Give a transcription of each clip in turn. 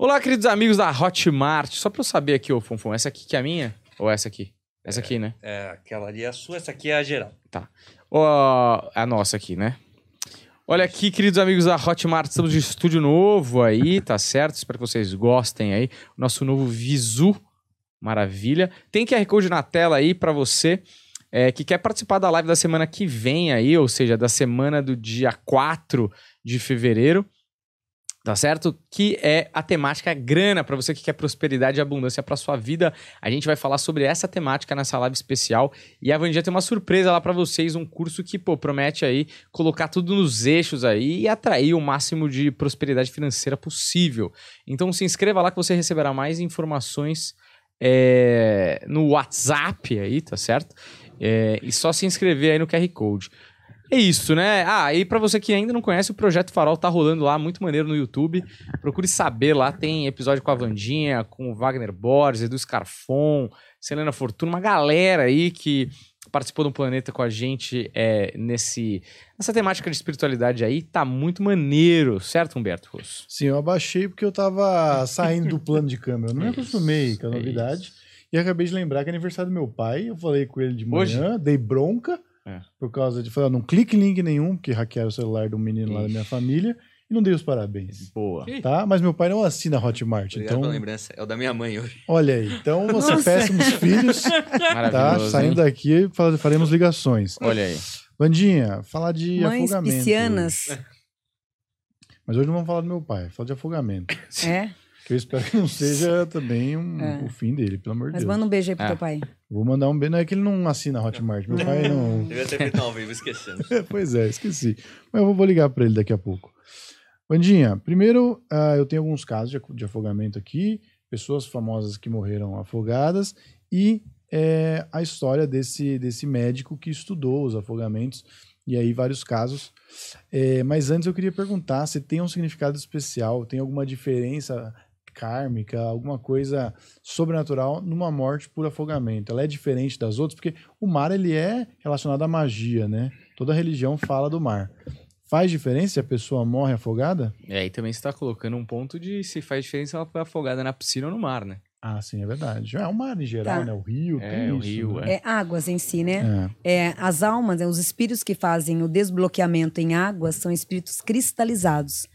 Olá, queridos amigos da Hotmart. Só pra eu saber aqui, ô Fonfon, essa aqui que é a minha? Ou essa aqui? Essa aqui, né? É, aquela ali é a sua, essa aqui é a geral. Tá. Ó, a nossa aqui, né? Olha aqui, queridos amigos da Hotmart, estamos de estúdio novo aí, tá certo? Espero que vocês gostem aí. Nosso novo Visu, maravilha. Tem QR Code na tela aí pra você é, que quer participar da live da semana que vem aí, ou seja, da semana do dia 4 de fevereiro tá certo? Que é a temática grana para você que quer prosperidade e abundância para sua vida. A gente vai falar sobre essa temática nessa live especial e a Vandinha tem uma surpresa lá para vocês, um curso que, pô, promete aí colocar tudo nos eixos aí e atrair o máximo de prosperidade financeira possível. Então se inscreva lá que você receberá mais informações é, no WhatsApp aí, tá certo? É, e só se inscrever aí no QR Code. É isso, né? Ah, e para você que ainda não conhece, o Projeto Farol tá rolando lá, muito maneiro no YouTube. Procure saber lá, tem episódio com a Vandinha, com o Wagner Borges, Edu Scarfon, Selena Fortuna, uma galera aí que participou do Planeta com a gente é, nesse nessa temática de espiritualidade aí. Tá muito maneiro, certo, Humberto Rosso? Sim, eu abaixei porque eu tava saindo do plano de câmera. Eu não me acostumei com a novidade. E acabei de lembrar que é aniversário do meu pai. Eu falei com ele de manhã, Hoje? dei bronca. É. Por causa de falar, não clique em link nenhum, porque hackearam o celular do menino lá da minha família. E não dei os parabéns. Boa. Tá? Mas meu pai não assina Hotmart. Obrigado Então, pela lembrança. É o da minha mãe hoje. olha aí. Então, você péssimos filhos, tá? Saindo hein? daqui, fa- faremos ligações. Olha aí. Vandinha, falar de Mães afogamento. piscianas. Mas hoje não vamos falar do meu pai, falar de afogamento. É. Que eu espero que não seja também um- É. o fim dele, pelo amor de Mas Deus. manda um beijo aí pro É. teu pai. Vou mandar um beijo. Não é que ele não assina Hotmart. Meu pai não. Devia ter feito ao vivo, esquecendo. pois é, esqueci. Mas eu vou- ligar para ele daqui a pouco. Vandinha, primeiro, ah, eu tenho alguns casos de, de afogamento aqui, pessoas famosas que morreram afogadas e é, a história desse, desse médico que estudou os afogamentos e aí vários casos. É, mas antes eu queria perguntar se tem um significado especial, tem alguma diferença kármica, alguma coisa sobrenatural numa morte por afogamento. Ela é diferente das outras porque o mar ele é relacionado à magia, né? Toda religião fala do mar. Faz diferença se a pessoa morre afogada? E aí também você tá colocando um ponto de se faz diferença ela foi afogada na piscina ou no mar, né? Ah, sim, é verdade. É o mar em geral, Tá. né? O rio, É, tem o isso, rio, né? É águas em si, né? É. É, as almas, né, os espíritos que fazem o desbloqueamento em águas são espíritos cristalizados.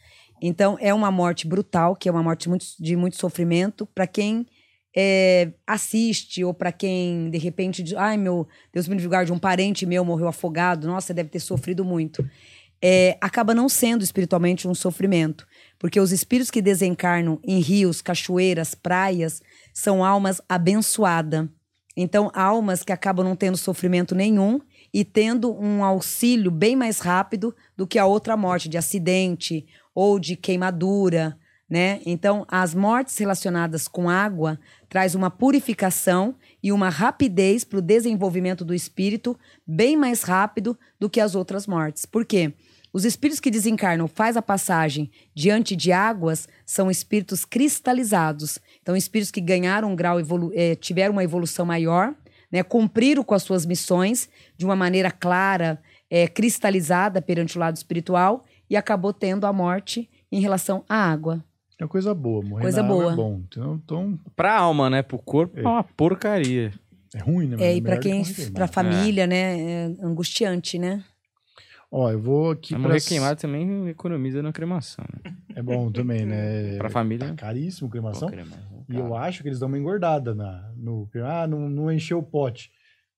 Então, é uma morte brutal, que é uma morte muito- de muito sofrimento para quem é, assiste ou para quem, de repente, diz, ai meu, Deus me livre guarde, um parente meu morreu afogado, nossa, deve ter sofrido muito. É, acaba não sendo espiritualmente um sofrimento, porque os espíritos que desencarnam em rios, cachoeiras, praias, são almas abençoadas. Então, almas que acabam não tendo sofrimento nenhum e tendo um auxílio bem mais rápido do que a outra morte de acidente ou de queimadura, né? Então, as mortes relacionadas com água traz uma purificação e uma rapidez para o desenvolvimento do espírito bem mais rápido do que as outras mortes. Por quê? Os espíritos que desencarnam faz a passagem diante de águas são espíritos cristalizados. Então, espíritos que ganharam um grau, eh, tiveram uma evolução maior, né, cumpriram com as suas missões de uma maneira clara, eh, cristalizada perante o lado espiritual e acabou tendo a morte em relação à água. É coisa boa, morrer Coisa na água boa. é bom. Então, então, Pra alma, né? Pro corpo é, uma porcaria. é ruim, né? Mas É, e para melhor do que quem, para família, né, é angustiante, né? Ó, eu vou aqui pra... morrer queimado também economiza na cremação, né? É bom também, né? Pra família. Tá caríssimo cremação. Pô, cremação, E eu acho que eles dão uma engordada na, no. Ah, não, não encheu o pote.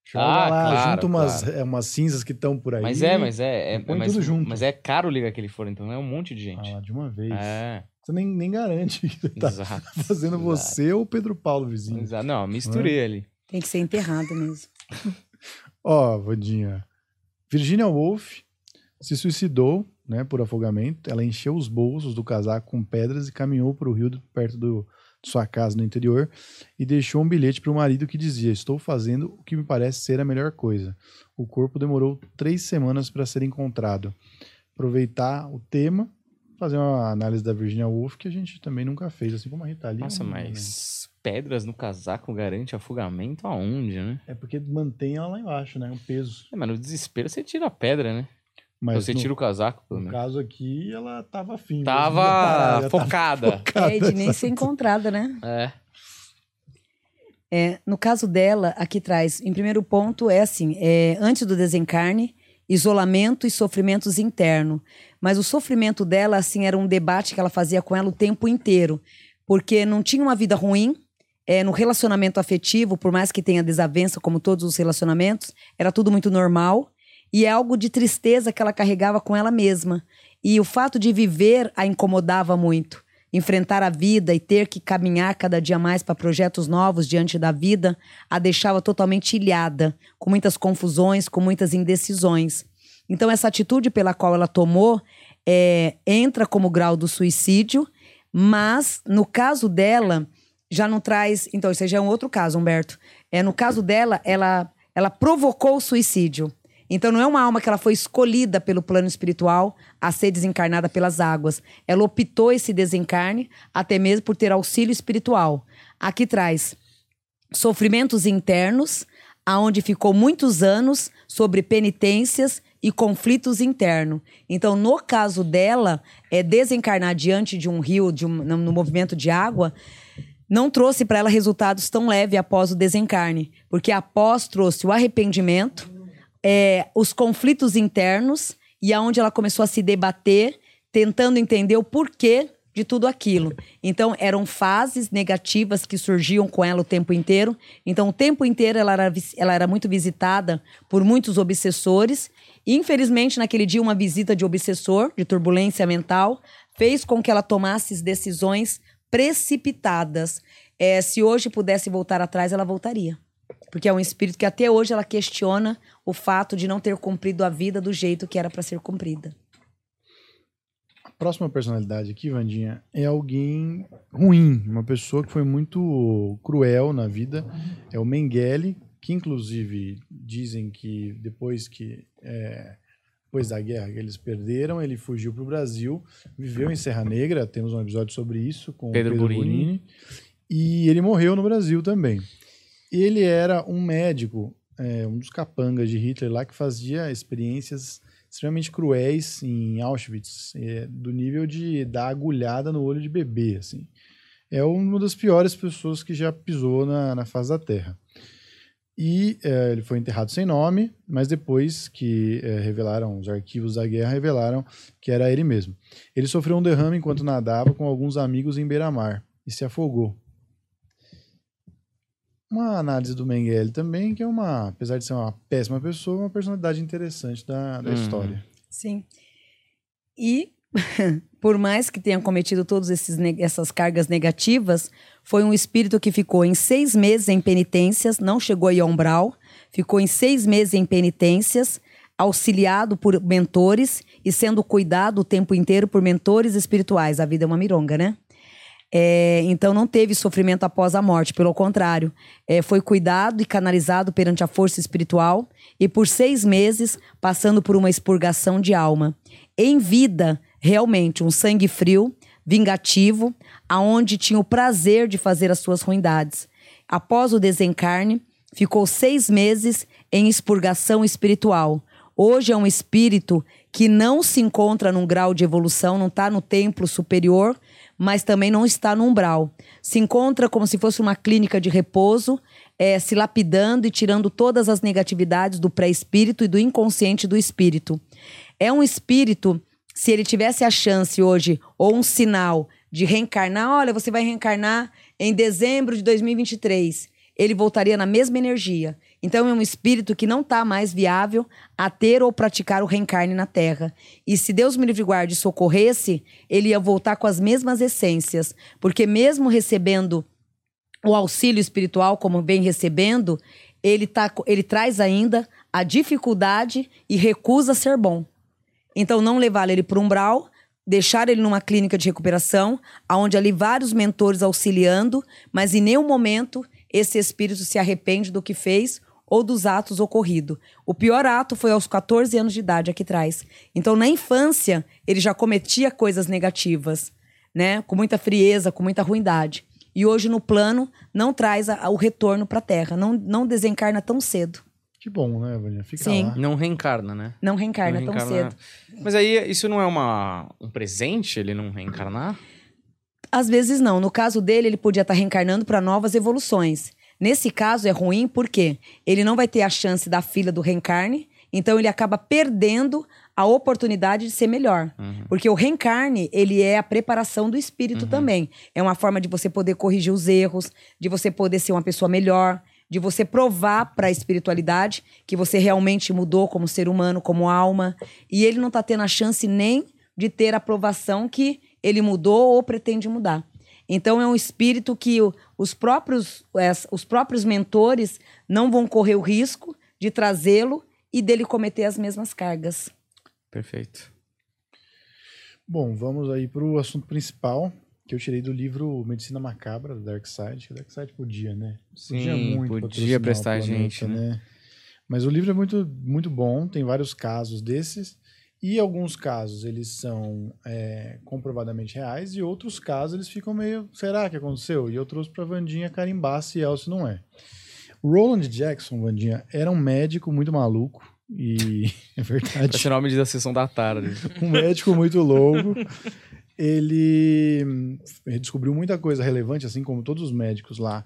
Joga Ah, lá, claro, junta umas, claro. é, umas cinzas que estão por aí. Mas é, mas é. é põe mas, tudo junto. mas é caro ligar aquele forno, então é um monte de gente. Ah, de uma vez. é, Você nem, nem garante que você tá exato. fazendo exato, você ou o Pedro Paulo vizinho. exato. Não, misturei ali. Tem que ser enterrado mesmo. Ó, Vandinha. Virginia Woolf se suicidou, né, por afogamento. Ela encheu os bolsos do casaco com pedras e caminhou para o rio perto do, sua casa no interior e deixou um bilhete para o marido que dizia: Estou fazendo o que me parece ser a melhor coisa. O corpo demorou três semanas para ser encontrado. Aproveitar o tema, fazer uma análise da Virginia Woolf que a gente também nunca fez, assim como a Rita Lee. Nossa, não- mas pedras no casaco garante afogamento aonde, né? É porque mantém ela lá embaixo, né? Um peso. É, mas no desespero você tira a pedra, né? Mas você no, tira o casaco, pelo no menos. caso aqui, ela tava afim. Tava tá- já tá focada. É de nem ser encontrada, né? É. É, no caso dela, aqui traz, em primeiro ponto, é assim: é, antes do desencarne, isolamento e sofrimentos internos. Mas o sofrimento dela, assim, era um debate que ela fazia com ela o tempo inteiro. Porque não tinha uma vida ruim. é, no relacionamento afetivo, por mais que tenha desavença, como todos os relacionamentos, era tudo muito normal. E é algo de tristeza que ela carregava com ela mesma. E o fato de viver a incomodava muito enfrentar a vida e ter que caminhar cada dia mais para projetos novos diante da vida, a deixava totalmente ilhada, com muitas confusões, com muitas indecisões. Então, essa atitude pela qual ela tomou é, entra como grau do suicídio, mas no caso dela, já não traz. Então, isso já é um outro caso, Humberto. É, no caso dela, ela, ela provocou o suicídio. Então não é uma alma que ela foi escolhida pelo plano espiritual a ser desencarnada pelas águas. Ela optou esse desencarne até mesmo por ter auxílio espiritual. Aqui traz sofrimentos internos, aonde ficou muitos anos sobre penitências e conflitos internos. Então, no caso dela, é desencarnar diante de um rio, de um, no movimento de água, não trouxe para ela resultados tão leves após o desencarne, porque após trouxe o arrependimento, é, os conflitos internos e aonde ela começou a se debater, tentando entender o porquê de tudo aquilo. Então, eram fases negativas que surgiam com ela o tempo inteiro. Então, o tempo inteiro ela era, ela era muito visitada por muitos obsessores. Infelizmente, naquele dia, uma visita de obsessor, de turbulência mental, fez com que ela tomasse decisões precipitadas. É, se hoje pudesse voltar atrás, ela voltaria. Porque é um espírito que até hoje ela questiona o fato de não ter cumprido a vida do jeito que era para ser cumprida. A próxima personalidade aqui, Vandinha, é alguém ruim, uma pessoa que foi muito cruel na vida. É o Mengele, que inclusive dizem que depois que é, depois da guerra que eles perderam, ele fugiu para o Brasil, viveu em Serra Negra. Temos um episódio sobre isso com o Pedro Pedro, Burini. Burini. E ele morreu no Brasil também. Ele era um médico, é, um dos capangas de Hitler lá, que fazia experiências extremamente cruéis em Auschwitz, é, do nível de dar agulhada no olho de bebê, assim. É uma das piores pessoas que já pisou na, na face da Terra. E é, ele foi enterrado sem nome, mas depois que é, revelaram os arquivos da guerra, revelaram que era ele mesmo. Ele sofreu um derrame enquanto nadava com alguns amigos em beira-mar e se afogou. Uma análise do Mengele também, que é uma, apesar de ser uma péssima pessoa, uma personalidade interessante da, da Hum. história. Sim. E, por mais que tenha cometido todas essas cargas negativas, foi um espírito que ficou em seis meses em penitências, não chegou a umbral, ficou em seis meses em penitências, auxiliado por mentores e sendo cuidado o tempo inteiro por mentores espirituais. A vida é uma mironga, né? É, então não teve sofrimento após a morte, pelo contrário, é, foi cuidado e canalizado perante a força espiritual e por seis meses passando por uma expurgação de alma. Em vida, realmente, um sangue frio, vingativo, aonde tinha o prazer de fazer as suas ruindades. Após o desencarne, ficou seis meses em expurgação espiritual. Hoje é um espírito que não se encontra num grau de evolução, não está no templo superior, mas também não está no umbral. Se encontra como se fosse uma clínica de repouso, é, se lapidando e tirando todas as negatividades do pré-espírito e do inconsciente do espírito. É um espírito, se ele tivesse a chance hoje, ou um sinal de reencarnar, olha, você vai reencarnar em dezembro de 2023. Ele voltaria na mesma energia. Então é um espírito que não está mais viável a ter ou praticar o reencarne na Terra. E se Deus me livre guarde socorresse, ele ia voltar com as mesmas essências, porque mesmo recebendo o auxílio espiritual como vem recebendo, ele, tá, ele traz ainda a dificuldade e recusa ser bom. Então, não levar ele para o umbral, deixar ele numa clínica de recuperação, onde ali vários mentores auxiliando, mas em nenhum momento esse espírito se arrepende do que fez ou dos atos ocorridos. O pior ato foi aos 14 anos de idade aqui atrás. Então, na infância, ele já cometia coisas negativas, né? Com muita frieza, com muita ruindade. E hoje, no plano, não traz a- o retorno para a Terra, não, não desencarna tão cedo. Que bom, né, Vaninha? Fica Sim. lá. Não reencarna, né? Não reencarna Não tão reencarna- cedo. Mas aí, isso não é uma, um presente, ele não reencarnar? Às vezes não. No caso dele, ele podia estar reencarnando para novas evoluções. Nesse caso é ruim porque ele não vai ter a chance da fila do reencarne, então ele acaba perdendo a oportunidade de ser melhor. Porque o reencarne, ele é a preparação do espírito também. É uma forma de você poder corrigir os erros, de você poder ser uma pessoa melhor, de você provar para a espiritualidade que você realmente mudou como ser humano, como alma. E ele não está tendo a chance nem de ter a aprovação que ele mudou ou pretende mudar. Então é um espírito que os próprios, os próprios mentores não vão correr o risco de trazê-lo e dele cometer as mesmas cargas. Perfeito. Bom, vamos aí para o assunto principal, que eu tirei do livro Medicina Macabra, do Dark Side. que O Dark Side podia, né? Sim, podia o prestar a planeta, gente, né? Mas o livro é muito, muito bom, tem vários casos desses. E alguns casos eles são é, comprovadamente reais e outros casos eles ficam meio, será que aconteceu? E eu trouxe para Vandinha carimbar se é ou se não é. O Roland Jackson, Vandinha, era um médico muito maluco e é verdade Pra ser nome da sessão da tarde. um médico muito louco. Ele hum, descobriu muita coisa relevante, assim como todos os médicos lá,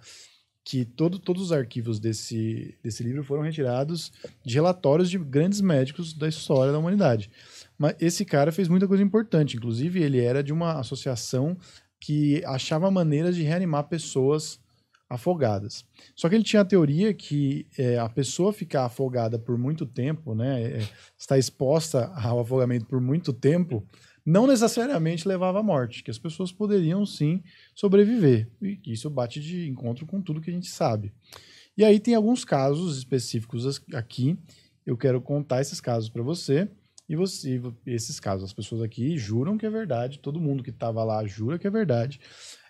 que todo, todos os arquivos desse, desse livro foram retirados de relatórios de grandes médicos da história da humanidade. Mas esse cara fez muita coisa importante, inclusive ele era de uma associação que achava maneiras de reanimar pessoas afogadas. Só que ele tinha a teoria que é, a pessoa ficar afogada por muito tempo, né, é, estar exposta ao afogamento por muito tempo, não necessariamente levava à morte, que as pessoas poderiam sim sobreviver. E isso bate de encontro com tudo que a gente sabe. E aí tem alguns casos específicos aqui. Eu quero contar esses casos para você. E você, esses casos, as pessoas aqui juram que é verdade, todo mundo que estava lá jura que é verdade.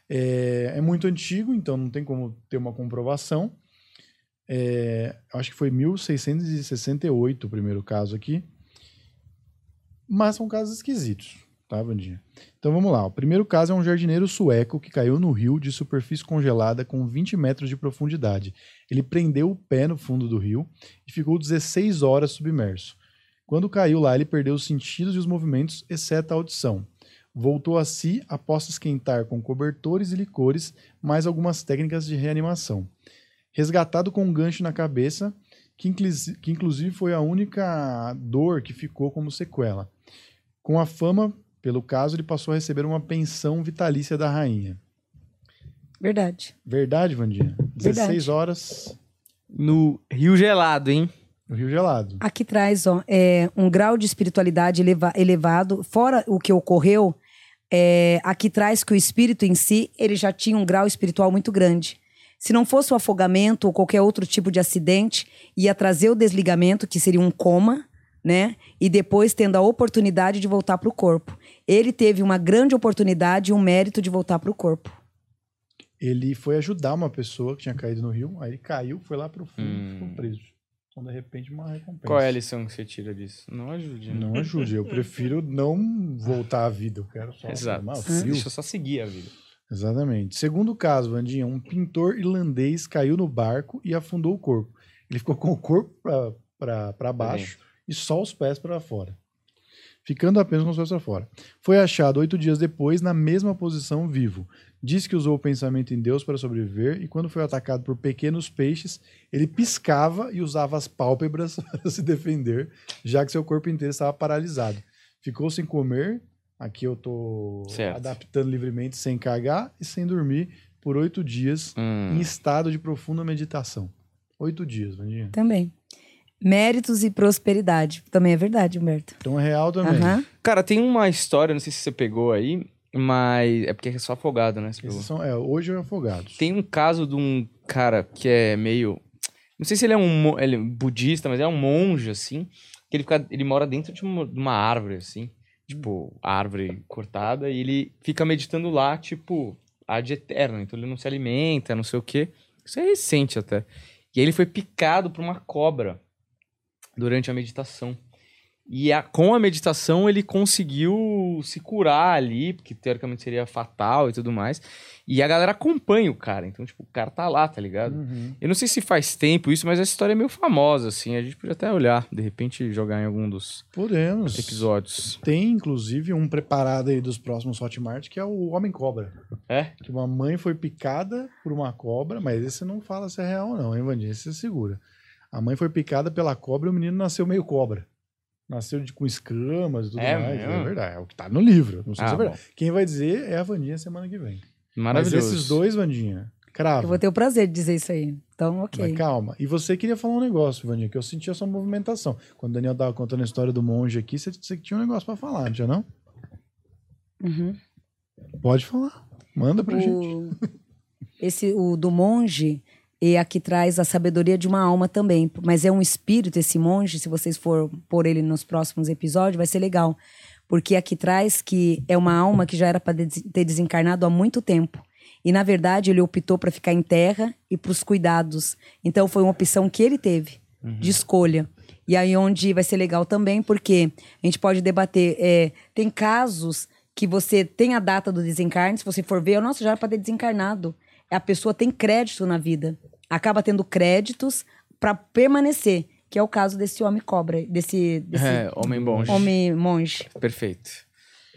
É, é muito antigo, então não tem como ter uma comprovação. É, acho que foi 1668 o primeiro caso aqui. Mas são casos esquisitos, tá, Vandinha? Então vamos lá. O primeiro caso é um jardineiro sueco que caiu no rio de superfície congelada com 20 metros de profundidade. Ele prendeu o pé no fundo do rio e ficou 16 horas submerso. Quando caiu lá, ele perdeu os sentidos e os movimentos, exceto a audição. Voltou a si após esquentar com cobertores e licores, mais algumas técnicas de reanimação. Resgatado com um gancho na cabeça, que inclusive foi a única dor que ficou como sequela. Com a fama, pelo caso, ele passou a receber uma pensão vitalícia da rainha. Verdade. Verdade, Vandinha? 16 Verdade. horas No Rio Gelado, hein? no Rio Gelado. Aqui traz ó, é, um grau de espiritualidade eleva- elevado, fora o que ocorreu, é, aqui traz que o espírito em si, ele já tinha um grau espiritual muito grande. Se não fosse o afogamento ou qualquer outro tipo de acidente, ia trazer o desligamento, que seria um coma, né? E depois tendo a oportunidade de voltar para o corpo. Ele teve uma grande oportunidade e um mérito de voltar para o corpo. Ele foi ajudar uma pessoa que tinha caído no rio, aí ele caiu, foi lá pro fundo e Hum. ficou preso. Então, de repente, uma recompensa. Qual é a lição que você tira disso? Não ajude. né? Não ajude, eu prefiro não voltar à vida, eu quero só Exato. o. Deixa eu só seguir a vida. Exatamente. Segundo caso, Vandinha, um pintor irlandês caiu no barco e afundou o corpo. Ele ficou com o corpo para baixo e só os pés para fora. Ficando apenas com os pés para fora. Foi achado oito dias depois na mesma posição vivo. Diz que usou o pensamento em Deus para sobreviver e quando foi atacado por pequenos peixes, ele piscava e usava as pálpebras para se defender, já que seu corpo inteiro estava paralisado. Ficou sem comer, aqui eu tô Certo. adaptando livremente, sem cagar e sem dormir, por oito dias Hum. em estado de profunda meditação. Oito dias, Vandinha. Também. Méritos e prosperidade. Também é verdade, Humberto. Então é real também. Aham. Cara, tem uma história, não sei se você pegou aí, mas é porque é só afogado, né? Você pegou. Esses são, é, hoje é afogados. Tem um caso de um cara que é meio. Não sei se ele é um mo- ele é budista, mas é um monge, assim. Que ele, fica, ele mora dentro de uma, de uma árvore, assim. Tipo, árvore cortada, e ele fica meditando lá, tipo, ad eterno. Então ele não se alimenta, não sei o quê. Isso é recente até. E aí ele foi picado por uma cobra durante a meditação. E a- com a meditação ele conseguiu se curar ali, porque teoricamente seria fatal e tudo mais. E a galera acompanha o cara. Então, tipo, o cara tá lá, tá ligado? Uhum. Eu não sei se faz tempo isso, mas essa história é meio famosa, assim. A gente podia até olhar, de repente, jogar em algum dos Podemos. episódios. Tem, inclusive, um preparado aí dos próximos Hotmart, que é o Homem Cobra. É? Que uma mãe foi picada por uma cobra, mas esse não fala se é real ou não, hein, Vandinha? Esse segura. A mãe foi picada pela cobra e o menino nasceu meio cobra. Nasceu de, com escamas e tudo É mais. mesmo? É verdade. É o que tá no livro. Não sei Ah, se é verdade. bom. Quem vai dizer é a Vandinha semana que vem. Maravilhoso. Mas esses dois, Vandinha, cravo. Eu vou ter o prazer de dizer isso aí. Então, ok. Mas calma. E você queria falar um negócio, Vandinha, que eu senti a sua movimentação. Quando o Daniel tava contando a história do monge aqui, você, você tinha um negócio pra falar, não tinha não? Uhum. Pode falar. Manda pra gente. O, esse, o do monge, e aqui traz a sabedoria de uma alma também. Mas é um espírito esse monge, se vocês for por ele nos próximos episódios, vai ser legal. Porque aqui traz que é uma alma que já era para ter desencarnado há muito tempo. E, na verdade, ele optou para ficar em terra e para os cuidados. Então, foi uma opção que ele teve, de escolha. E aí, onde vai ser legal também, porque a gente pode debater. é, tem casos que você tem a data do desencarne, se você for ver, nossa, já era para ter desencarnado. A pessoa tem crédito na vida. Acaba tendo créditos para permanecer, que é o caso desse homem cobra, desse, desse É, homem bom. homem monge. Perfeito.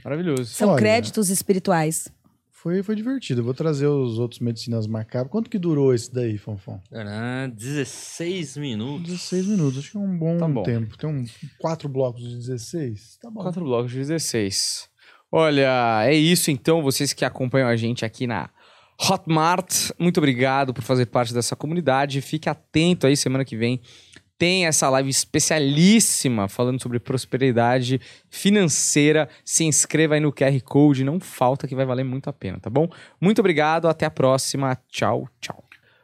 Maravilhoso. São Olha. créditos espirituais. Foi, foi divertido. Eu vou trazer os outros medicinas macabras. Quanto que durou esse daí, Fonfon? Tcharam, 16 minutos. 16 minutos. Acho que é um bom, Tá bom. tempo. Tem um, quatro blocos de 16. Tá bom. Quatro blocos de 16. Olha, é isso então, vocês que acompanham a gente aqui na Hotmart. Muito obrigado por fazer parte dessa comunidade. Fique atento aí, semana que vem tem essa live especialíssima falando sobre prosperidade financeira. Se inscreva aí no QR Code, não falta que vai valer muito a pena, tá bom? Muito obrigado, até a próxima. Tchau, tchau.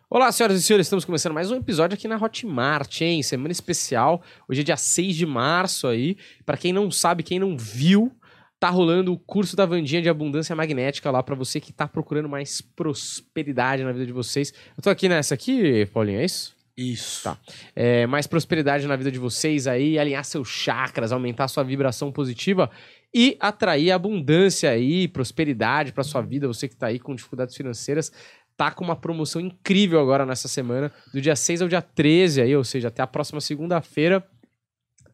Olá, senhoras e senhores, estamos começando mais um episódio aqui na Hotmart, hein? Semana especial. Hoje é dia 6 de março aí. Pra quem não sabe, quem não viu, tá rolando o curso da Vandinha de Abundância Magnética lá pra você que tá procurando mais prosperidade na vida de vocês. Eu tô aqui nessa aqui, Paulinho, é isso? Isso. Tá. É, mais prosperidade na vida de vocês aí, alinhar seus chakras, aumentar sua vibração positiva e atrair abundância aí, prosperidade pra sua vida. Você que tá aí com dificuldades financeiras, tá com uma promoção incrível agora nessa semana, do dia 6 ao dia 13 aí, ou seja, até a próxima segunda-feira.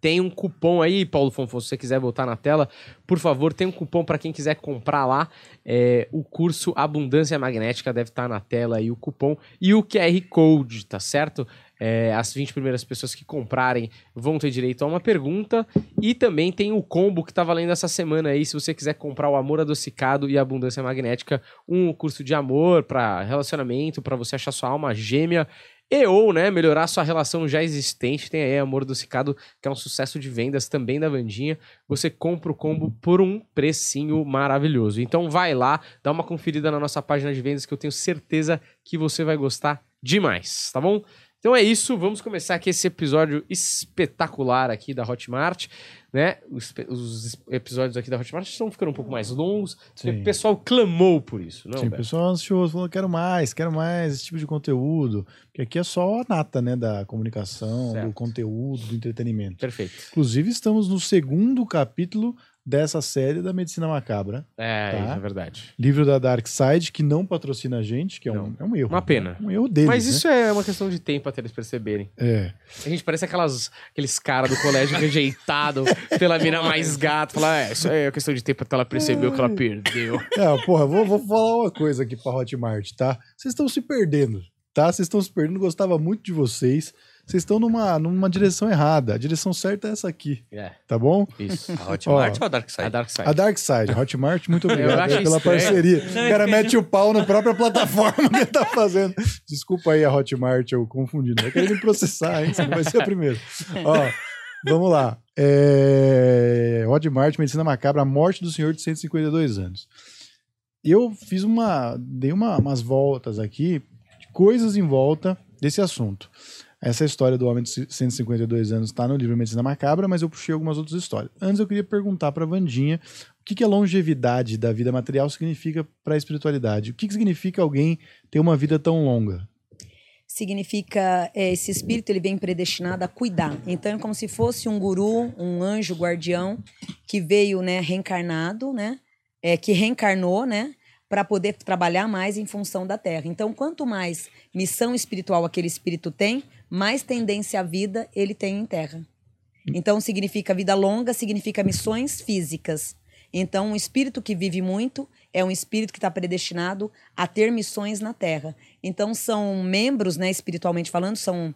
Tem um cupom aí, Paulo Fonfon, se você quiser botar na tela, por favor, tem um cupom para quem quiser comprar lá. É, o curso Abundância Magnética deve estar na tela aí o cupom e o QR Code, tá certo? É, as 20 primeiras pessoas que comprarem vão ter direito a uma pergunta. E também tem o combo que tá valendo essa semana aí. Se você quiser comprar o Amor Adocicado e Abundância Magnética, um curso de amor para relacionamento, para você achar sua alma gêmea. E ou, né, melhorar sua relação já existente. Tem aí Amor Adocicado, que é um sucesso de vendas também da Vandinha. Você compra o combo por um precinho maravilhoso. Então vai lá, dá uma conferida na nossa página de vendas que eu tenho certeza que você vai gostar demais, tá bom? Então é isso, vamos começar aqui esse episódio espetacular aqui da Hotmart, né? Os, os episódios aqui da Hotmart estão ficando um pouco mais longos, o pessoal clamou por isso, não? Sim, o pessoal ansioso, falou, quero mais, quero mais esse tipo de conteúdo. Porque aqui é só a nata, né, da comunicação, Certo. do conteúdo, do entretenimento. Perfeito. Inclusive, estamos no segundo capítulo dessa série da Medicina Macabra. É, Tá. é verdade. Livro da Dark Side, que não patrocina a gente, que é, um, é um erro. Uma pena. Um erro deles, Mas né? isso é uma questão de tempo até eles perceberem. É. A gente parece aquelas, aqueles caras do colégio rejeitado pela mina mais gata. Falar, é, isso aí é questão de tempo até ela perceber o que ela perdeu. É, porra, vou, vou falar uma coisa aqui pra Hotmart, tá? Vocês estão se perdendo, tá? Vocês estão se perdendo, gostava muito de vocês. Vocês estão numa, numa direção errada. A direção certa é essa aqui, É, tá bom? isso. A Hotmart ou a Dark A Side? Dark Side. A Dark Side, Hotmart, muito obrigado pela estranho. parceria. Não, o é cara mete o pau na própria plataforma que ele tá fazendo. Desculpa aí a Hotmart, eu confundi. Não vai querer me processar, hein? Você não vai ser a primeira. Ó, vamos lá. É... Hotmart, Medicina Macabra, a morte do senhor de 152 anos. Eu fiz uma. dei uma- umas voltas aqui, coisas em volta desse assunto. Essa história do homem de 152 anos está no livro Medicina Macabra, mas eu puxei algumas outras histórias. Antes eu queria perguntar para Vandinha o que, que a longevidade da vida material significa para a espiritualidade. O que, que significa alguém ter uma vida tão longa? Significa é, esse espírito ele vem predestinado a cuidar. Então é como se fosse um guru, um anjo guardião que veio, né, reencarnado, né, é, que reencarnou, né, para poder trabalhar mais em função da Terra. Então quanto mais missão espiritual aquele espírito tem, mais tendência à vida ele tem em Terra. Então significa vida longa, significa missões físicas. Então um espírito que vive muito é um espírito que está predestinado a ter missões na Terra. Então são membros, né, espiritualmente falando, são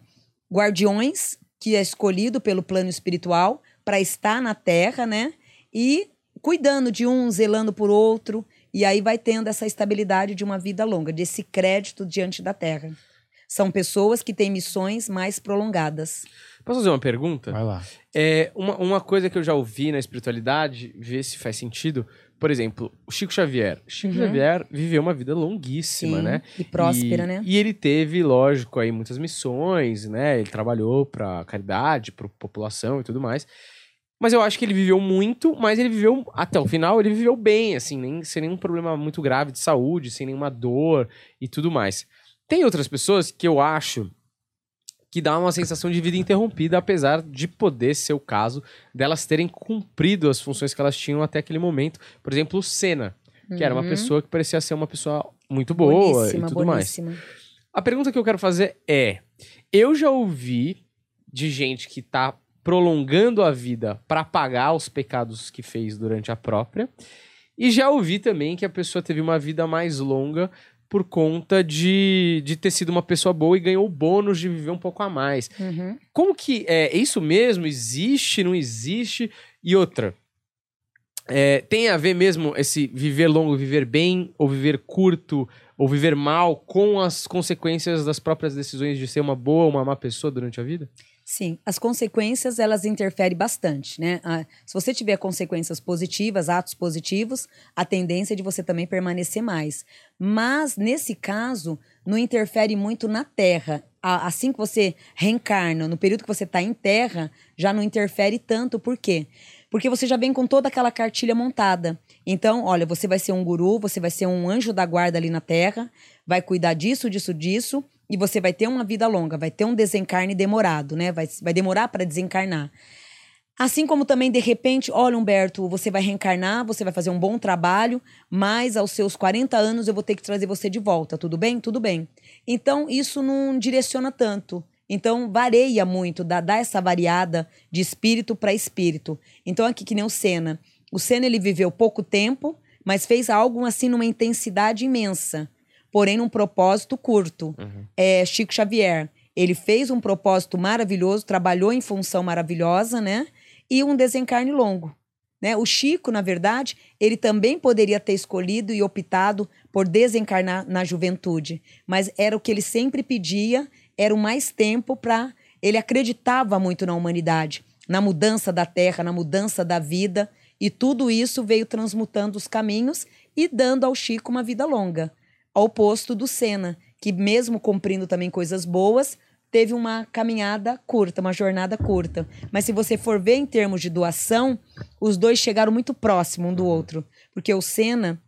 guardiões que é escolhido pelo plano espiritual para estar na Terra, né, e cuidando de um, zelando por outro, e aí vai tendo essa estabilidade de uma vida longa, desse crédito diante da Terra. São pessoas que têm missões mais prolongadas. Posso fazer uma pergunta? Vai lá. É, uma, uma coisa que eu já ouvi na espiritualidade, ver se faz sentido. Por exemplo, o Chico Xavier. Chico Uhum. Xavier viveu uma vida longuíssima, Sim, né? E próspera, e, né? E ele teve, lógico, aí muitas missões, né? Ele trabalhou pra caridade, pra população e tudo mais. Mas eu acho que ele viveu muito, mas ele viveu, até o final, ele viveu bem, assim, nem, sem nenhum problema muito grave de saúde, sem nenhuma dor e tudo mais. Tem outras pessoas que eu acho que dá uma sensação de vida interrompida, apesar de poder ser o caso delas terem cumprido as funções que elas tinham até aquele momento. Por exemplo, o Senna, que era uma Uhum. pessoa que parecia ser uma pessoa muito boa boníssima, e tudo mais. boníssima. A pergunta que eu quero fazer é: eu já ouvi de gente que tá prolongando a vida para pagar os pecados que fez durante a própria, e já ouvi também que a pessoa teve uma vida mais longa por conta de, de ter sido uma pessoa boa e ganhou o bônus de viver um pouco a mais. Uhum. Como que é isso mesmo? Existe, não existe? E outra, é, tem a ver mesmo esse viver longo, viver bem, ou viver curto, ou viver mal, com as consequências das próprias decisões de ser uma boa ou uma má pessoa durante a vida? Sim, as consequências elas interferem bastante, né? Ah, se você tiver consequências positivas, atos positivos, a tendência é de você também permanecer mais. Mas nesse caso, não interfere muito na Terra. Assim que você reencarna, no período que você está em Terra, já não interfere tanto. Por quê? Porque você já vem com toda aquela cartilha montada. Então, olha, você vai ser um guru, você vai ser um anjo da guarda ali na Terra, vai cuidar disso, disso, disso, e você vai ter uma vida longa, vai ter um desencarne demorado, né? Vai, vai demorar para desencarnar. Assim como também, de repente, olha, Humberto, você vai reencarnar, você vai fazer um bom trabalho, mas aos seus 40 anos eu vou ter que trazer você de volta, tudo bem? Tudo bem. Então, isso não direciona tanto. Então, varia muito, dá, dá essa variada de espírito para espírito. Então, aqui que nem o Senna. O Senna, ele viveu pouco tempo, mas fez algo assim numa intensidade imensa, porém num propósito curto. É, Chico Xavier, ele fez um propósito maravilhoso, trabalhou em função maravilhosa, né? E um desencarne longo. Né? O Chico, na verdade, ele também poderia ter escolhido e optado por desencarnar na juventude, mas era o que ele sempre pedia, era o mais tempo para. Ele acreditava muito na humanidade, na mudança da terra, na mudança da vida, e tudo isso veio transmutando os caminhos e dando ao Chico uma vida longa, ao oposto do Senna, que mesmo cumprindo também coisas boas, teve uma caminhada curta, uma jornada curta. Mas se você for ver em termos de doação, os dois chegaram muito próximo um do outro. Porque o Senna,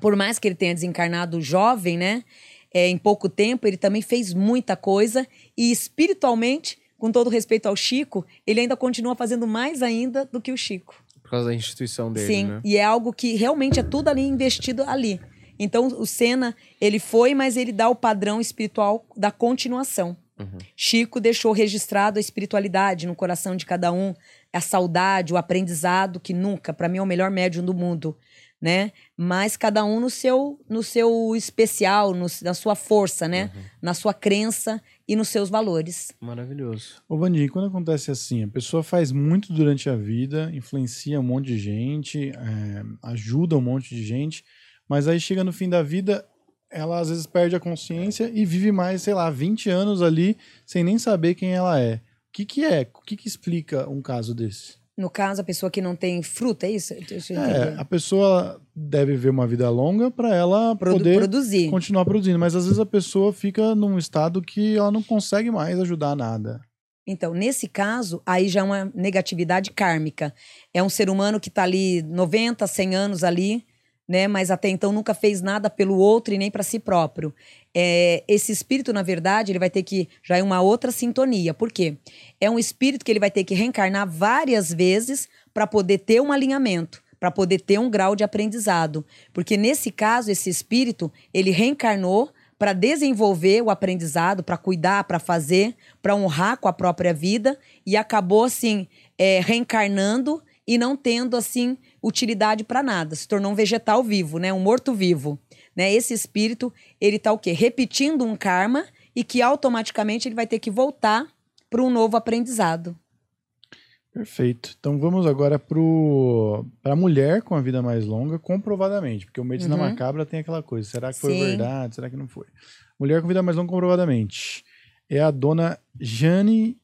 por mais que ele tenha desencarnado jovem, né? é, em pouco tempo, ele também fez muita coisa. E espiritualmente, com todo respeito ao Chico, ele ainda continua fazendo mais ainda do que o Chico. Por causa da instituição dele, Sim, né? e é algo que realmente é tudo ali investido ali. Então, o Senna, ele foi, mas ele dá o padrão espiritual da continuação. Uhum. Chico deixou registrado a espiritualidade no coração de cada um, a saudade, o aprendizado, que nunca, para mim, é o melhor médium do mundo. né? Mas cada um no seu, no seu especial, no- na sua força, né? Na sua crença e nos seus valores. Maravilhoso. Ô, Vandinho, quando acontece assim, a pessoa faz muito durante a vida, influencia um monte de gente, é, ajuda um monte de gente, mas aí chega no fim da vida, ela às vezes perde a consciência e vive mais, sei lá, 20 anos ali sem nem saber quem ela é. O que que é? O que que explica um caso desse? No caso, a pessoa que não tem fruta, é isso? É, a pessoa deve ver uma vida longa para ela Produ- poder produzir. continuar produzindo, mas às vezes a pessoa fica num estado que ela não consegue mais ajudar nada. Então, nesse caso, aí já é uma negatividade kármica. É um ser humano que está ali 90, 100 anos ali, né? Mas até então nunca fez nada pelo outro e nem para si próprio. É, esse espírito, na verdade, ele vai ter que. Já é uma outra sintonia. Por quê? É um espírito que ele vai ter que reencarnar várias vezes para poder ter um alinhamento, para poder ter um grau de aprendizado. Porque nesse caso, esse espírito, ele reencarnou para desenvolver o aprendizado, para cuidar, para fazer, para honrar com a própria vida e acabou assim é, reencarnando e não tendo assim utilidade para nada, se tornou um vegetal vivo, né, um morto vivo, né? Esse espírito ele tá o quê? Repetindo um karma e que automaticamente ele vai ter que voltar para um novo aprendizado. Perfeito. Então vamos agora para a mulher com a vida mais longa, comprovadamente, porque o Medicina Uhum. Macabra tem aquela coisa, será que foi Sim. verdade, será que não foi? Mulher com vida mais longa, comprovadamente, é a dona Jane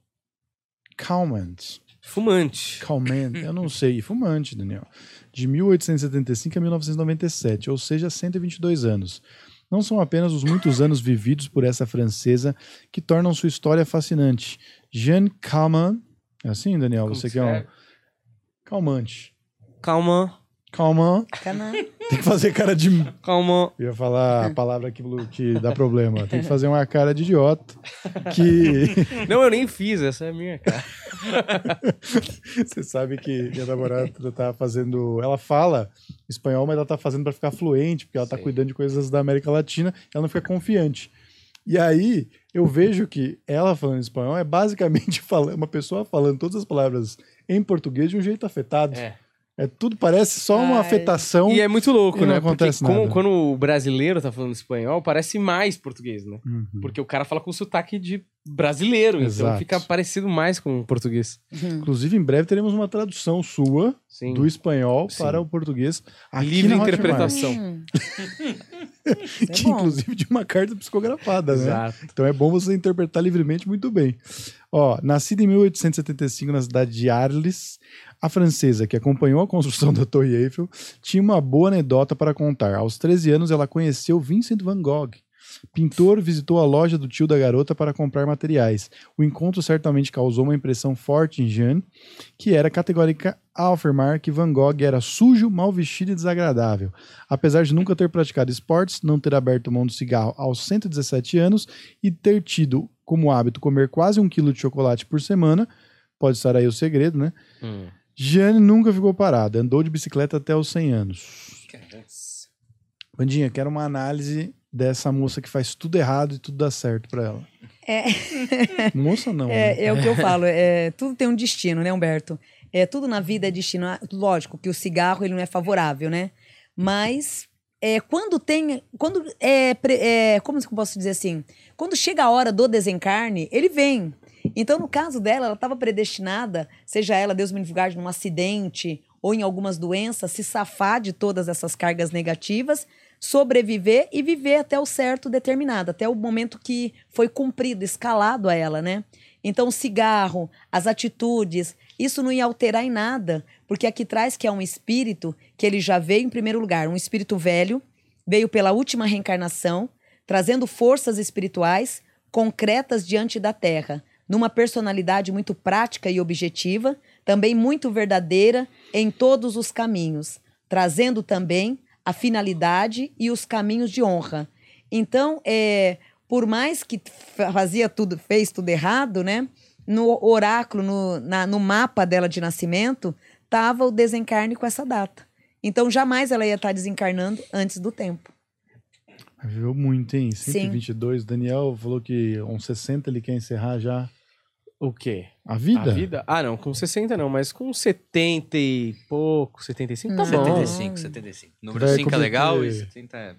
Calment. Fumante. Calment, eu não sei, fumante, Daniel. De 1875 a 1997, ou seja, 122 anos. Não são apenas os muitos anos vividos por essa francesa que tornam sua história fascinante. Jeanne Calment, é assim, Daniel? Como Você que que é um calmante. Calma, Cana- tem que fazer cara de. calma. Eu ia falar a palavra que, que dá problema. Tem que fazer uma cara de idiota. Que Não, eu nem fiz, essa é a minha, cara. Você sabe que minha namorada tá fazendo. Ela fala espanhol, mas ela tá fazendo pra ficar fluente, porque ela tá Sei. cuidando de coisas da América Latina, ela não fica confiante. E aí, eu vejo que ela falando espanhol é basicamente uma pessoa falando todas as palavras em português de um jeito afetado. É, É. tudo parece só uma Ai. afetação. E é muito louco, não né? acontece Porque como- nada. quando o brasileiro tá falando espanhol, parece mais português, né? Uhum. Porque o cara fala com sotaque de brasileiro, então Exato. fica parecido mais com o português. Inclusive, em breve teremos uma tradução sua Sim. do espanhol Sim. para o português. aqui Livre interpretação. Hum. Que, É bom. inclusive, de uma carta psicografada, né? Exato. Então é bom você interpretar livremente muito bem. Ó, nascida em 1875 na cidade de Arles, a francesa que acompanhou a construção da Torre Eiffel tinha uma boa anedota para contar. Aos 13 anos ela conheceu Vincent van Gogh. Pintor visitou a loja do tio da garota para comprar materiais. O encontro certamente causou uma impressão forte em Jeanne, que era categórica ao afirmar que Van Gogh era sujo, mal vestido e desagradável. Apesar de nunca ter praticado esportes, não ter aberto mão do cigarro aos 117 anos e ter tido como hábito comer quase um quilo de chocolate por semana, pode estar aí o segredo, né? Hum. Jeanne nunca ficou parada, andou de bicicleta até os 100 anos. Bandinha, quero uma análise dessa moça que faz tudo errado e tudo dá certo pra ela. É. Moça não, né? É, é o que eu falo, é, tudo tem um destino, né, Humberto? É, tudo na vida é destino. Ah, Lógico que o cigarro ele não é favorável, né? Mas é, quando tem. Quando é, é. Como eu posso dizer assim? Quando chega a hora do desencarne, ele vem. Então, no caso dela, ela estava predestinada, seja ela, Deus me livre, num acidente ou em algumas doenças, se safar de todas essas cargas negativas, sobreviver e viver até o certo determinado, até o momento que foi cumprido, escalado a ela, né? Então, o cigarro, as atitudes, isso não ia alterar em nada, porque aqui traz que é um espírito que ele já veio em primeiro lugar, um espírito velho, veio pela última reencarnação, trazendo forças espirituais concretas diante da Terra, numa personalidade muito prática e objetiva, também muito verdadeira em todos os caminhos, trazendo também a finalidade e os caminhos de honra. Então, é, por mais que fa- fazia tudo, fez tudo errado, né? No oráculo, no, na- no mapa dela de nascimento, estava o desencarne com essa data. Então, jamais ela ia estar desencarnando antes do tempo. Viveu muito, hein? Sim. 122. Daniel falou que uns 60 ele quer encerrar já. O quê? A vida? A vida? Ah, não, com 60 não, mas com 70 e pouco, 75 tá bom. 75, 75. Número Vai 5 é legal e 70 é...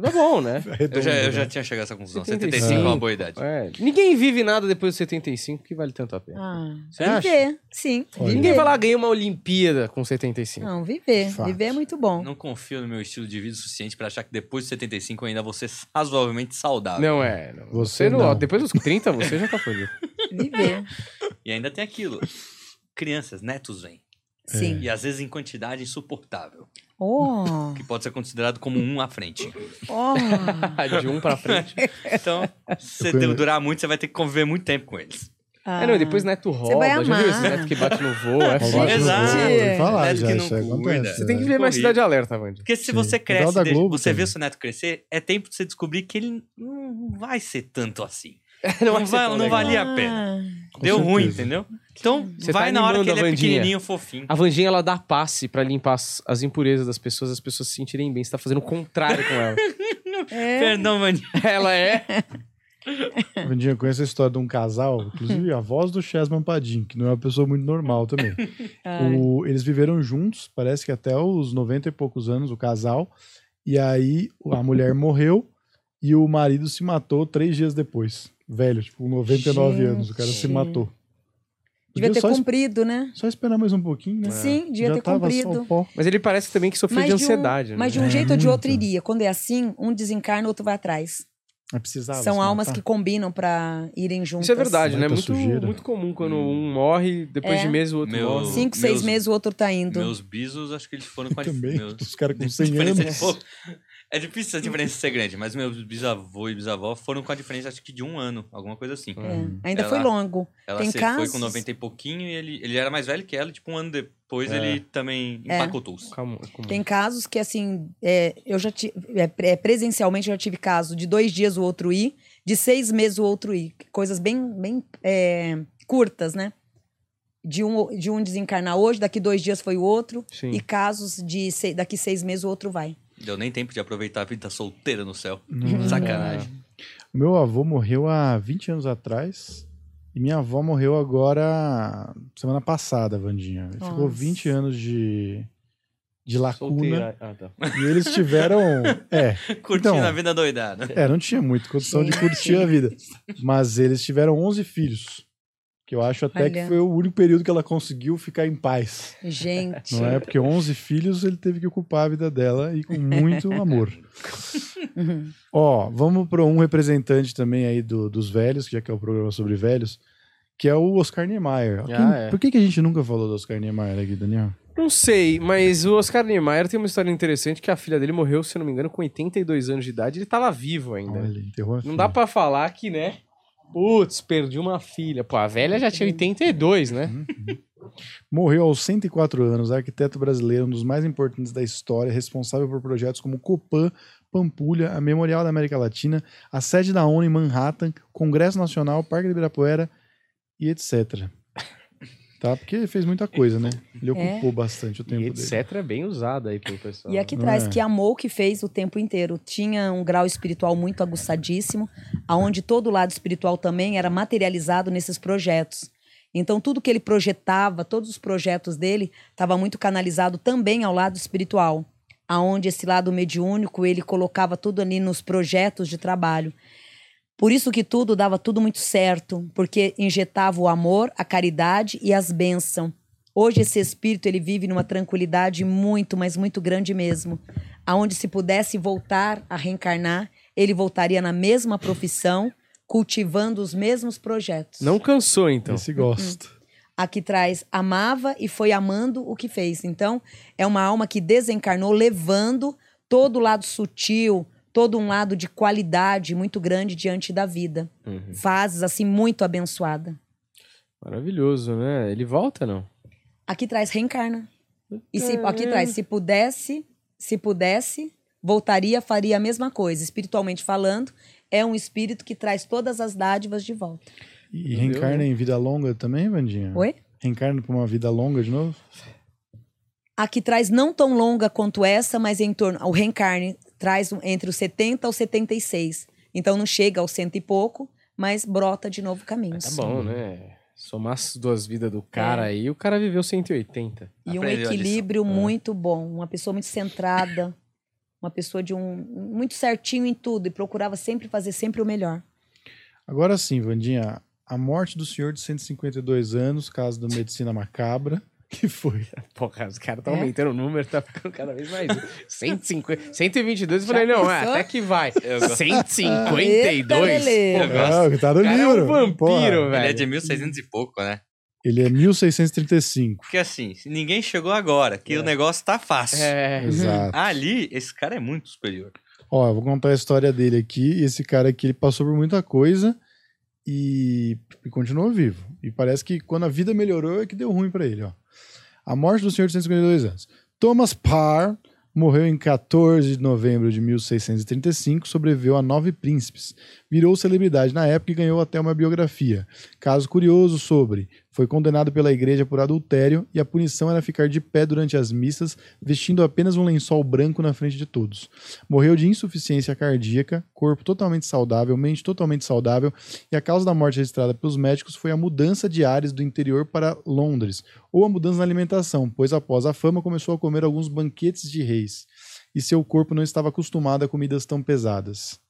Tá bom, né? Eu já, eu Redondo, já né? tinha chegado a essa conclusão. 75. 75 é uma boa idade. É, ninguém vive nada depois dos 75 que vale tanto a pena. Ah, Você acha? viver, sim. Olha. Viver. Ninguém vai lá ganhar uma Olimpíada com 75. Não, viver. Fato. Viver é muito bom. Não confio no meu estilo de vida o suficiente pra achar que depois de 75 eu ainda vou ser razoavelmente saudável. Não é. Não. Você Você não. não. Depois dos 30, você já tá fodido. Viver. E ainda tem aquilo. Crianças, netos vêm. Sim. E às vezes em quantidade insuportável. Oh, Que pode ser considerado como um à frente. oh. De um pra frente. Então, se você durar muito, você vai ter que conviver muito tempo com eles. É, não, e depois neto roda. vai Já viu amar. esse neto que bate no voo? É Exato. falar Neto já, que não acontece. Você tem que é. ver mais. Cidade Alerta, Vandy. Porque se Sim. você cresce, deixa- Globo você vê também. o seu neto crescer, é tempo de você descobrir que ele não vai ser tanto assim. Não, Não, vai ser vai, tão não valia a pena. Com Deu ruim, certeza. entendeu? Então, Você vai tá na hora que ele a é Vandinha. pequenininho, fofinho. A Vanjinha, ela dá passe pra limpar as, as impurezas das pessoas, as pessoas se sentirem bem. Você tá fazendo o contrário com ela. É. Perdão, Vandinha. ela é... Vandinha, eu conheço a história de um casal, inclusive a voz do Chesman Padim, que não é uma pessoa muito normal também. O- eles viveram juntos, parece que até os 90 e poucos anos, o casal. E aí a mulher morreu e o marido se matou três dias depois. Velho, tipo, 99 anos, o cara se Gente. matou. Devia Podia ter só, cumprido, né? só esperar mais um pouquinho, né? Sim, devia Já ter tava só cumprido. pó. Mas ele parece também que sofreu de um- ansiedade, né? mas de um É, jeito ou de outro iria. Quando é assim, um desencarna, o outro vai atrás. Mas precisava São se almas matar. que combinam pra irem juntas. Isso é verdade, né? Muita Muito, sujeira. muito comum quando um morre, depois É. de meses o outro Meu- morre. Cinco, seis Meus- meses, o outro tá indo. Meus bisos, acho que eles foram com a Também, meus- os caras com 100 diferença anos. pouco. É difícil essa diferença ser grande, mas meus bisavô e bisavó foram com a diferença, acho que de um ano, alguma coisa assim. É, Ainda Ela- foi longo. Ela Tem se foi casos- com 90 e pouquinho e ele, ele era mais velho que ela, e tipo um ano depois É. ele também É. empacotou-se. Calma, calma. Tem casos que, assim, é, eu já tive. é, pre- presencialmente, eu já tive caso de dois dias o outro ir, de seis meses o outro ir. Coisas bem, bem é, curtas, né? De um, de um desencarnar hoje, daqui dois dias foi o outro. Sim. E casos de se- daqui seis meses o outro vai. Deu nem tempo de aproveitar a vida solteira no céu. Não. Sacanagem. Meu avô morreu há 20 anos atrás. E minha avó morreu agora semana passada, Vandinha. Ele Ficou Nossa. 20 anos de, de lacuna. Ah, tá. E eles tiveram. É, Curtindo Então, a vida doidada. é, não tinha muito condição de curtir a vida. Mas eles tiveram 11 filhos. Que eu acho até Olha. que foi o único período que ela conseguiu ficar em paz. Gente. Não é? Porque 11 filhos ele teve que ocupar a vida dela e com muito amor. Uhum. Ó, vamos para um representante também aí do- dos velhos, já que é o programa sobre velhos, que é o Oscar Niemeyer. Quem- Ah, é. Por que, que a gente nunca falou do Oscar Niemeyer aqui, Daniel? Não sei, mas o Oscar Niemeyer tem uma história interessante que a filha dele morreu, se eu não me engano, com 82 anos de idade. Ele tava vivo ainda. Olha, enterrou a Não filha. dá pra falar que, né? Putz, perdi uma filha. Pô, a velha já tinha 82, né? Morreu aos 104 anos, arquiteto brasileiro, um dos mais importantes da história, responsável por projetos como Copan, Pampulha, a Memorial da América Latina, a sede da ONU em Manhattan, Congresso Nacional, Parque do Ibirapuera e etc. Tá? Porque ele fez muita coisa, né? Ele ocupou bastante o tempo E dele. etc. é bem usado aí pelo pessoal. E aqui Não traz é? que amou o que fez o tempo inteiro. Tinha um grau espiritual muito aguçadíssimo, aonde todo o lado espiritual também era materializado nesses projetos. Então tudo que ele projetava, todos os projetos dele, estava muito canalizado também ao lado espiritual, aonde esse lado mediúnico ele colocava tudo ali nos projetos de trabalho. Por isso que tudo dava tudo muito certo, porque injetava o amor, a caridade e as bênçãos. Hoje esse espírito ele vive numa tranquilidade muito, mas muito grande mesmo. Aonde se pudesse voltar a reencarnar, ele voltaria na mesma profissão, cultivando os mesmos projetos. Não cansou, então. Esse gosta. Aqui traz amava e foi amando o que fez. Então, é uma alma que desencarnou levando todo o lado sutil, todo um lado de qualidade muito grande diante da vida. Uhum. Fases assim muito abençoada. Maravilhoso, né? Ele volta, não? Aqui traz reencarna. E se, aqui traz, se pudesse, se pudesse, voltaria, faria a mesma coisa. Espiritualmente falando, é um espírito que traz todas as dádivas de volta. E reencarna Deus. em vida longa também, Vandinha? Oi? Reencarna pra uma vida longa de novo? Aqui traz não tão longa quanto essa, mas em torno. O reencarne traz um- entre os 70 aos 76. Então não chega aos cento e pouco, mas brota de novo caminhos. Tá bom, né? Somar as duas vidas do cara aí, o cara viveu 180. E um Aprendeu lição. equilíbrio muito bom. Uma pessoa muito centrada. Uma pessoa de um. Muito certinho em tudo. E procurava sempre fazer sempre o melhor. Agora sim, Vandinha, a morte do senhor de 152 anos, caso da medicina macabra, que foi. Pô, cara, os caras estão É. aumentando o número, tá ficando cada vez mais. 150, 122, eu falei, não, é, até que vai. Eu gosto. 152? Eita, Lelê. Eu gosto. Ah, o que tá no O cara é livro. um vampiro, Porra, velho. Ele é de 1600 e pouco, né? Ele é 1635. Porque assim, ninguém chegou agora, que o negócio tá fácil. É, Exato. Ali, esse cara é muito superior. Ó, eu vou contar a história dele aqui. Esse cara aqui, ele passou por muita coisa e, e continuou vivo. E parece que quando a vida melhorou é que deu ruim pra ele, ó. A morte do senhor de 152 anos. Thomas Parr morreu em 14 de novembro de 1635, sobreviveu a nove príncipes. Virou celebridade na época e ganhou até uma biografia. Caso curioso sobre: foi condenado pela igreja por adultério e a punição era ficar de pé durante as missas, vestindo apenas um lençol branco na frente de todos. Morreu de insuficiência cardíaca, corpo totalmente saudável, mente totalmente saudável, e a causa da morte registrada pelos médicos foi a mudança de ares do interior para Londres, ou a mudança na alimentação, pois após a fama começou a comer alguns banquetes de reis, e seu corpo não estava acostumado a comidas tão pesadas.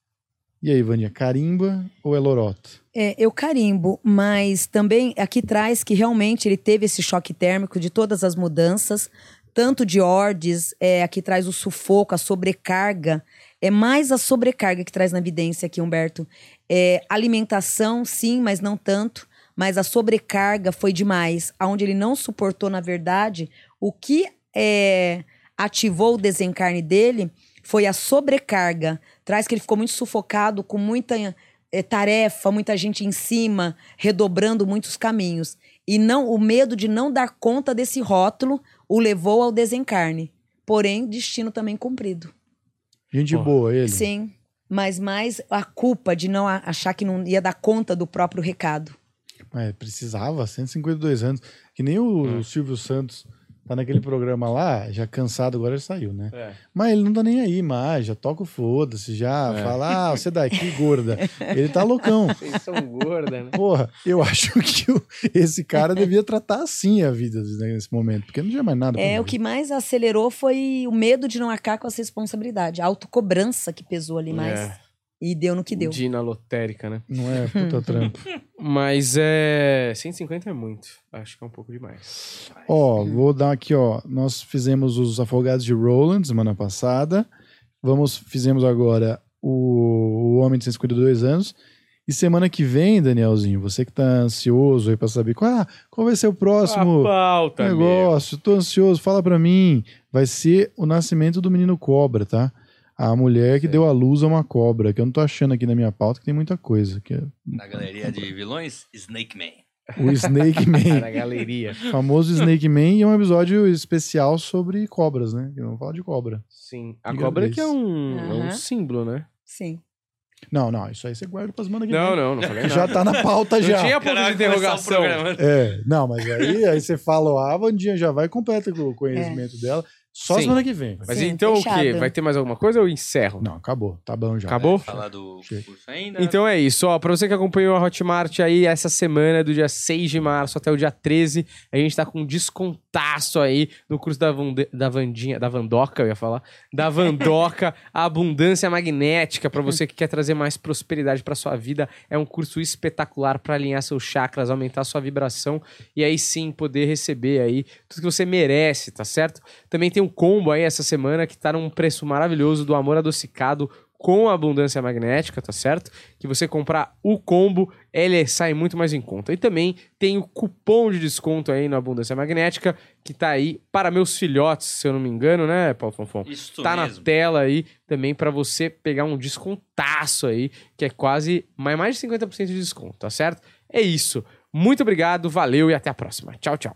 E aí, Vânia, carimba ou é lorota? É, eu carimbo, mas também aqui traz que realmente ele teve esse choque térmico de todas as mudanças, tanto de ordens, é, aqui traz o sufoco, a sobrecarga. É mais a sobrecarga que traz na evidência aqui, Humberto. É, alimentação, sim, mas não tanto. Mas a sobrecarga foi demais. Onde ele não suportou, na verdade, o que é, ativou o desencarne dele foi a sobrecarga. Traz que ele ficou muito sufocado, com muita é, tarefa, muita gente em cima, redobrando muitos caminhos. E não o medo de não dar conta desse rótulo o levou ao desencarne. Porém, destino também cumprido. Gente boa, ele. Sim. Mas mais a culpa de não achar que não ia dar conta do próprio recado. É, precisava, 152 anos. Que nem o Silvio Santos tá naquele programa lá, já cansado, agora ele saiu, né? É. Mas ele não tá nem aí mais, já toca o foda-se, já É. fala, ah, você daqui, gorda. Ele tá loucão. Vocês são gorda, né? Porra, eu acho que o- esse cara devia tratar assim a vida né, nesse momento, porque não tinha mais nada. pra É, o que mais acelerou foi o medo de não arcar com essa responsabilidade. A autocobrança que pesou ali mais. É. E deu no que deu. Dina lotérica, né? Não é puta trampo. Mas é. 150 é muito. Acho que é um pouco demais. Ó, vou dar aqui, ó. Nós fizemos os Afogados de Roland semana passada. Vamos, fizemos agora o, o Homem de 152 anos. E semana que vem, Danielzinho, você que tá ansioso aí pra saber qual, ah, qual vai ser o próximo pauta, meu. negócio, tô ansioso, fala pra mim. Vai ser o nascimento do menino cobra, tá? A mulher que deu à luz a uma cobra, que eu não tô achando aqui na minha pauta, que tem muita coisa. Que é Na galeria de vilões, Snake Man. o Snake Man. Na galeria. famoso Snake Man e é um episódio especial sobre cobras, né? Vamos falar de cobra. Sim. A De cobra que é um, é um símbolo, né? Sim. Não, não, isso aí você guarda pras semanas que Não, vem. não, não falei nada. Já tá na pauta Não já. tinha ponto de começar o interrogação. É, não, mas aí, aí você fala, ah, a Vandinha já vai completa com o conhecimento dela. Só Sim. semana que vem. Mas Sim, então o fechado. quê? Vai ter mais alguma coisa ou eu encerro? Não, acabou. Tá bom já. Acabou? Falar do Chega. curso ainda. Então é isso, ó. Pra você que acompanhou a Hotmart aí essa semana, do dia 6 de março até o dia 13, a gente tá com um descontaço aí no curso da, Vande- da Vandinha, da Vandoca, eu ia falar, da Vandoca, a Abundância Magnética, pra você que quer trazer mais prosperidade pra sua vida. É um curso espetacular pra alinhar seus chakras, aumentar sua vibração e aí sim poder receber aí tudo que você merece, tá certo? Também tem um combo aí essa semana que tá num preço maravilhoso do amor adocicado com a abundância magnética, tá certo? Que você comprar o combo, ele sai muito mais em conta. E também tem o cupom de desconto aí na abundância magnética, que tá aí para meus filhotes, se eu não me engano, né, Paulo Fonfon? Isso tá mesmo. na tela aí também para você pegar um descontaço aí, que é quase mais, mais de 50% de desconto, tá certo? É isso. Muito obrigado, valeu e até a próxima. Tchau, tchau.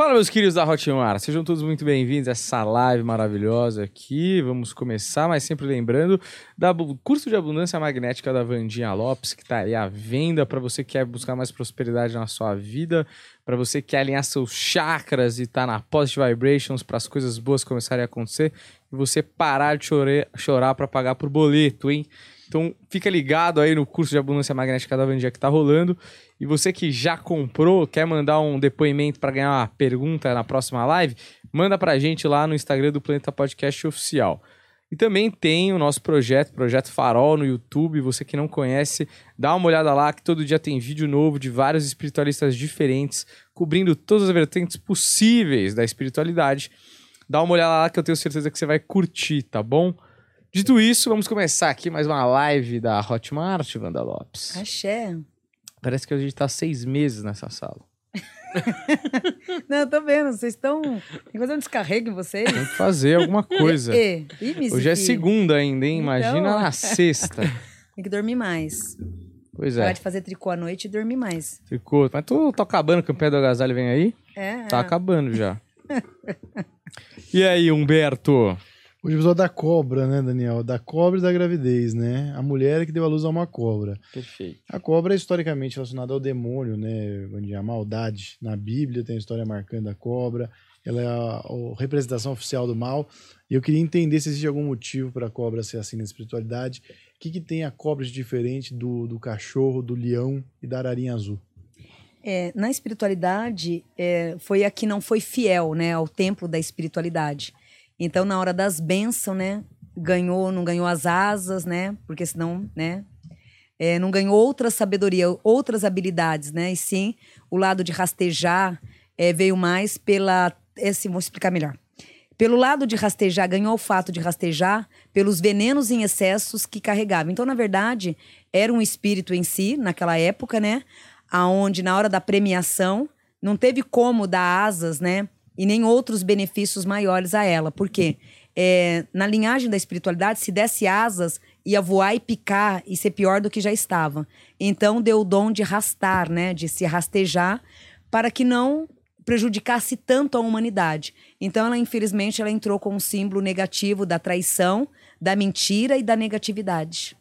Fala, meus queridos da Hotmart, sejam todos muito bem-vindos a essa live maravilhosa aqui. Vamos começar, mas sempre lembrando do curso de abundância magnética da Vandinha Lopes, que está aí à venda para você que quer buscar mais prosperidade na sua vida, para você que quer alinhar seus chakras e tá na positive vibrations para as coisas boas começarem a acontecer e você parar de chore- chorar para pagar por boleto, hein? Então fica ligado aí no curso de abundância magnética da Vandia que tá rolando. E você que já comprou, quer mandar um depoimento para ganhar uma pergunta na próxima live, manda pra gente lá no Instagram do Planeta Podcast Oficial. E também tem o nosso projeto, Projeto Farol, no YouTube. Você que não conhece, dá uma olhada lá, que todo dia tem vídeo novo de vários espiritualistas diferentes, cobrindo todas as vertentes possíveis da espiritualidade. Dá uma olhada lá que eu tenho certeza que você vai curtir, tá bom? Dito isso, vamos começar aqui mais uma live da Hotmart, Wanda Lopes. Axé. Parece que a gente tá seis meses nessa sala. Não, eu tô vendo, vocês estão. Tem que fazer um descarrego em vocês. Tem que fazer alguma coisa. E, e, me Hoje é segunda ainda, hein? Imagina Então. na sexta. Tem que dormir mais. Pois Parar é. de fazer tricô à noite e dormir mais. Ficou. Mas tô, tô acabando que o pé do agasalho vem aí? É. Tá é. acabando já. e aí, Humberto? Hoje o episódio da cobra, né, Daniel? Da cobra e da gravidez, né? A mulher que deu a luz a uma cobra. Perfeito. A cobra é historicamente relacionada ao demônio, né? Onde a maldade. Na Bíblia tem a história marcando a cobra. Ela é a, a representação oficial do mal. E eu queria entender se existe algum motivo para a cobra ser assim na espiritualidade. O que, que tem a cobra de diferente do, do cachorro, do leão e da ararinha azul? É, na espiritualidade, é, foi a que não foi fiel né, ao templo da espiritualidade. Então, na hora das bênçãos, né? Ganhou, não ganhou as asas, né? Porque senão, né? é, não ganhou outra sabedoria, outras habilidades, né? E sim, o lado de rastejar é, veio mais pela. Esse, vou explicar melhor. Pelo lado de rastejar, ganhou o fato de rastejar pelos venenos em excessos que carregava. Então, na verdade, era um espírito em si, naquela época, né? Aonde, na hora da premiação, não teve como dar asas, né? E nem outros benefícios maiores a ela. Por quê? É, na linhagem da espiritualidade, se desse asas, ia voar e picar e ser pior do que já estava. Então, deu o dom de rastar, né? De se rastejar para que não prejudicasse tanto a humanidade. Então, ela, infelizmente, ela entrou com um símbolo negativo da traição, da mentira e da negatividade.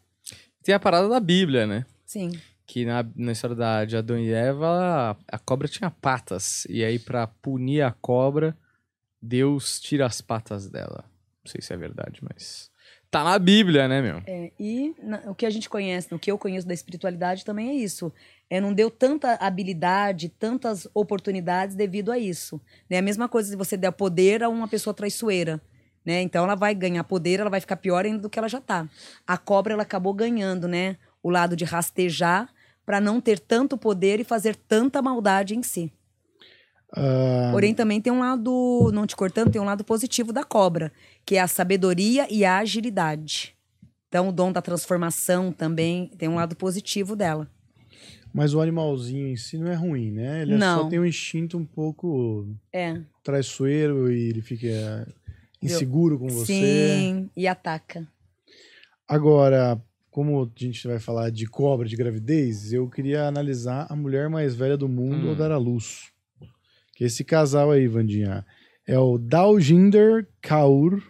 Tem a parada da Bíblia, né? Sim. Que na, na história da, de Adão e Eva, a, a cobra tinha patas. E aí, pra punir a cobra, Deus tira as patas dela. Não sei se é verdade, mas. Tá na Bíblia, né, meu? É, e na- o que a gente conhece, o que eu conheço da espiritualidade também é isso. É, não deu tanta habilidade, tantas oportunidades devido a isso. É a mesma coisa se você der poder a uma pessoa traiçoeira. Né? Então ela vai ganhar poder, ela vai ficar pior ainda do que ela já tá. A cobra ela acabou ganhando, né? O lado de rastejar para não ter tanto poder e fazer tanta maldade em si. Ah, Porém, também tem um lado, não te cortando, tem um lado positivo da cobra, que é a sabedoria e a agilidade. Então, o dom da transformação também tem um lado positivo dela. mas o animalzinho em si não é ruim, né? Ele é Não. só tem um instinto um pouco É. traiçoeiro e ele fica inseguro com você. Sim, e ataca. Agora, como a gente vai falar de cobra de gravidez, eu queria analisar a mulher mais velha do mundo Hum. ao dar à luz. Que esse casal aí, Vandinha, é o Daljinder Kaur,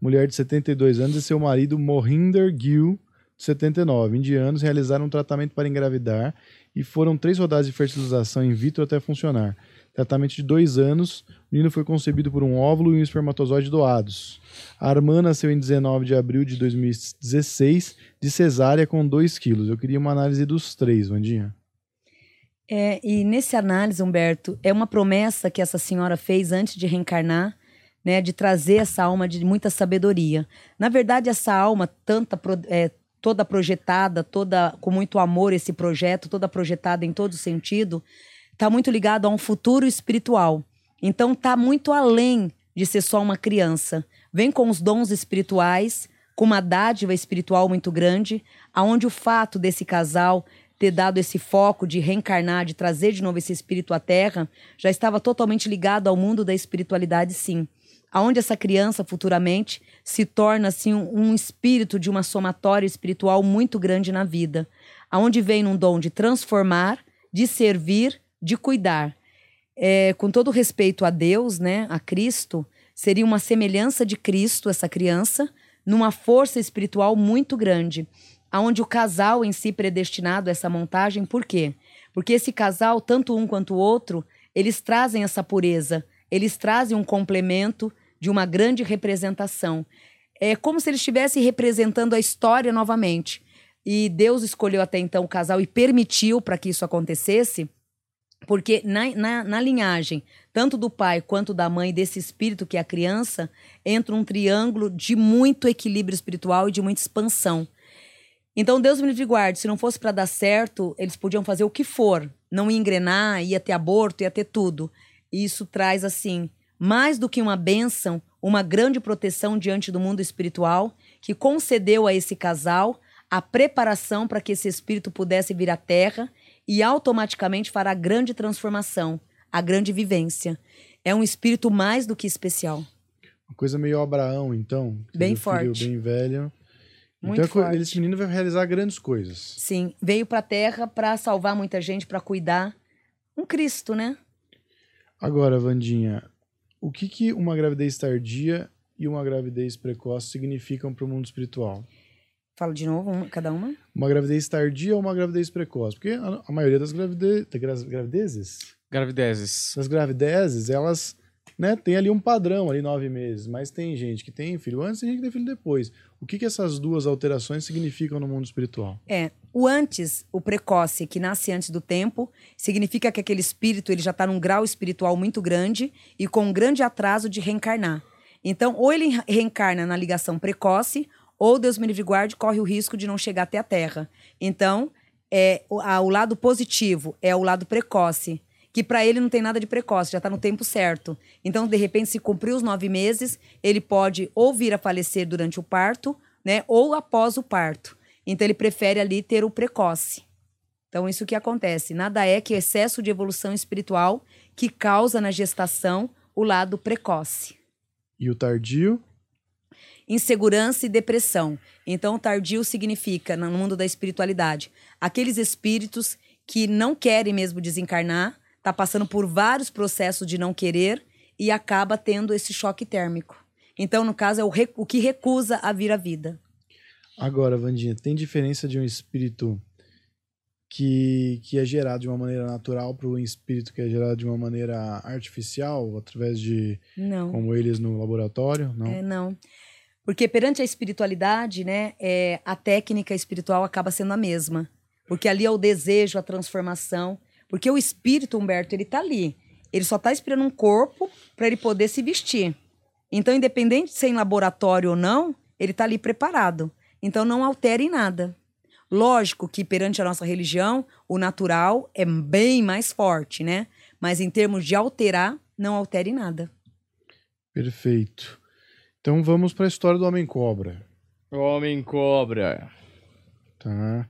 mulher de 72 anos, e seu marido Mohinder Gill, de 79, indianos, realizaram um tratamento para engravidar e foram três rodadas de fertilização in vitro até funcionar. Tratamento de dois anos, o menino foi concebido por um óvulo e um espermatozoide doados. A Armã nasceu em 19 de abril de 2016, de cesárea com 2 quilos. Eu queria uma análise dos três, Vandinha. É, e nesse análise, Humberto, é uma promessa que essa senhora fez antes de reencarnar, né, de trazer essa alma de muita sabedoria. Na verdade, essa alma, tanta, é, toda projetada, toda com muito amor esse projeto, toda projetada em todo sentido, está muito ligado a um futuro espiritual. Então, está muito além de ser só uma criança. Vem com os dons espirituais, com uma dádiva espiritual muito grande, aonde o fato desse casal ter dado esse foco de reencarnar, de trazer de novo esse espírito à Terra, já estava totalmente ligado ao mundo da espiritualidade, sim. Aonde essa criança futuramente se torna assim um, um espírito de uma somatória espiritual muito grande na vida, aonde vem num dom de transformar, de servir, de cuidar. É, com todo respeito a Deus, né, a Cristo, seria uma semelhança de Cristo essa criança, numa força espiritual muito grande aonde o casal em si predestinado a essa montagem, por quê? Porque esse casal, tanto um quanto o outro, eles trazem essa pureza, eles trazem um complemento de uma grande representação. É como se ele estivesse representando a história novamente. E Deus escolheu até então o casal e permitiu para que isso acontecesse, porque na, na, na linhagem, tanto do pai quanto da mãe, desse espírito que é a criança, entra um triângulo de muito equilíbrio espiritual e de muita expansão. Então, Deus me livre guarde, se não fosse para dar certo, eles podiam fazer o que for, não ia engrenar, ia ter aborto, ia ter tudo. E isso traz, assim, mais do que uma bênção, uma grande proteção diante do mundo espiritual, que concedeu a esse casal a preparação para que esse espírito pudesse vir à Terra e automaticamente fará a grande transformação, a grande vivência. É um espírito mais do que especial. Uma coisa meio Abraão, então. Bem teve um filho forte. Bem velho. Muito então, é co- forte. esse menino vai realizar grandes coisas. Sim, veio para a Terra para salvar muita gente, para cuidar. Um Cristo, né? Agora, Vandinha, o que, que uma gravidez tardia e uma gravidez precoce significam para o mundo espiritual? Fala de novo, uma- cada uma. Uma gravidez tardia ou uma gravidez precoce? Porque a, a maioria das gravide, gravidezes, Gravidezes. das gravidezes, elas né, tem ali um padrão, ali nove meses. Mas tem gente que tem filho antes e tem gente que tem filho depois. O que, que essas duas alterações significam no mundo espiritual? É, o antes, o precoce, que nasce antes do tempo, significa que aquele espírito ele já está num grau espiritual muito grande e com um grande atraso de reencarnar. Então, ou ele re- reencarna na ligação precoce, ou Deus me livre guarde, corre o risco de não chegar até a Terra. Então, é, o, a- o lado positivo é o lado precoce, que para ele não tem nada de precoce, já está no tempo certo. Então, de repente, se cumprir os nove meses, ele pode ou vir a falecer durante o parto, né, ou após o parto. Então, ele prefere ali ter o precoce. Então, isso que acontece. Nada é que excesso de evolução espiritual que causa na gestação o lado precoce E o tardio? Insegurança e depressão. Então, tardio significa, no mundo da espiritualidade, aqueles espíritos que não querem mesmo desencarnar, tá passando por vários processos de não querer e acaba tendo esse choque térmico. Então, no caso, é o, o que recusa a vir à vida. Agora, Vandinha, tem diferença de um espírito que, que é gerado de uma maneira natural para um espírito que é gerado de uma maneira artificial, através de, Não. como eles no laboratório? Não. É, não. Porque perante a espiritualidade, né, é, a técnica espiritual acaba sendo a mesma. Porque ali é o desejo, a transformação. Porque o espírito, Humberto, ele tá ali. Ele só tá esperando um corpo para ele poder se vestir. Então, independente de ser em laboratório ou não, ele tá ali preparado. Então, não altere em nada. Lógico que perante a nossa religião, o natural é bem mais forte, né? Mas em termos de alterar, não altere nada. Perfeito. Então vamos para a história do Homem-Cobra. Homem cobra. Tá?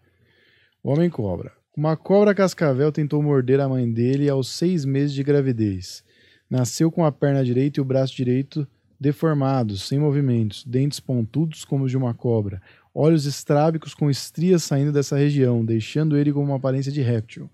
O Homem-Cobra. Uma cobra cascavel tentou morder a mãe dele aos seis meses de gravidez. Nasceu com a perna direita e o braço direito deformados, sem movimentos, dentes pontudos como os de uma cobra, olhos estrábicos com estrias saindo dessa região, deixando ele com uma aparência de réptil.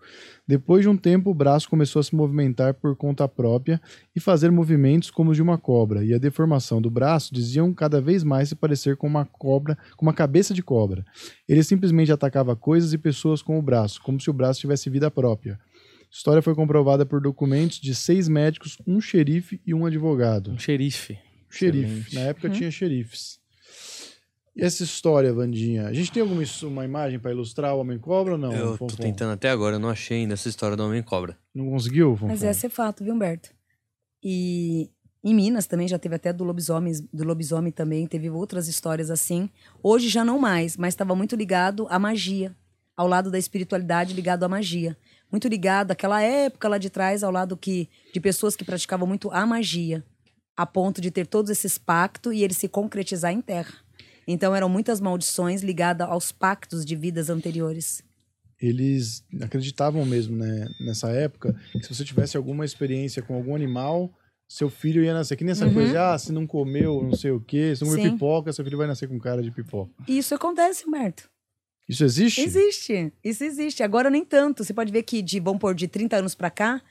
Depois de um tempo, o braço começou a se movimentar por conta própria e fazer movimentos como os de uma cobra, e a deformação do braço diziam cada vez mais se parecer com uma cobra, com uma cabeça de cobra. Ele simplesmente atacava coisas e pessoas com o braço, como se o braço tivesse vida própria. A história foi comprovada por documentos de seis médicos, um xerife e um advogado. Um xerife. Xerife. Excelente. Na época tinha xerifes. E essa história, Vandinha? A gente tem alguma uma imagem para ilustrar o Homem-Cobra ou não? eu tô Fonfon? tentando até agora, eu não achei ainda essa história do Homem-Cobra. Não conseguiu, Fonfon? Mas esse é fato, viu, Humberto? E em Minas também já teve até do lobisomem, do lobisomem também, teve outras histórias assim. Hoje já não mais, mas estava muito ligado à magia, ao lado da espiritualidade ligado à magia. Muito ligado àquela época lá de trás, ao lado que de pessoas que praticavam muito a magia, a ponto de ter todos esses pactos e eles se concretizar em terra. Então eram muitas maldições ligadas aos pactos de vidas anteriores. Eles acreditavam mesmo, né, nessa época, que se você tivesse alguma experiência com algum animal, seu filho ia nascer. Que nem essa Uhum. coisa ah, se não comeu não sei o quê, se não comeu Sim. pipoca, seu filho vai nascer com cara de pipoca. E isso acontece, Humberto. Isso existe? Existe, isso existe. Agora nem tanto. Você pode ver que de, vamos pôr, de 30 anos pra cá,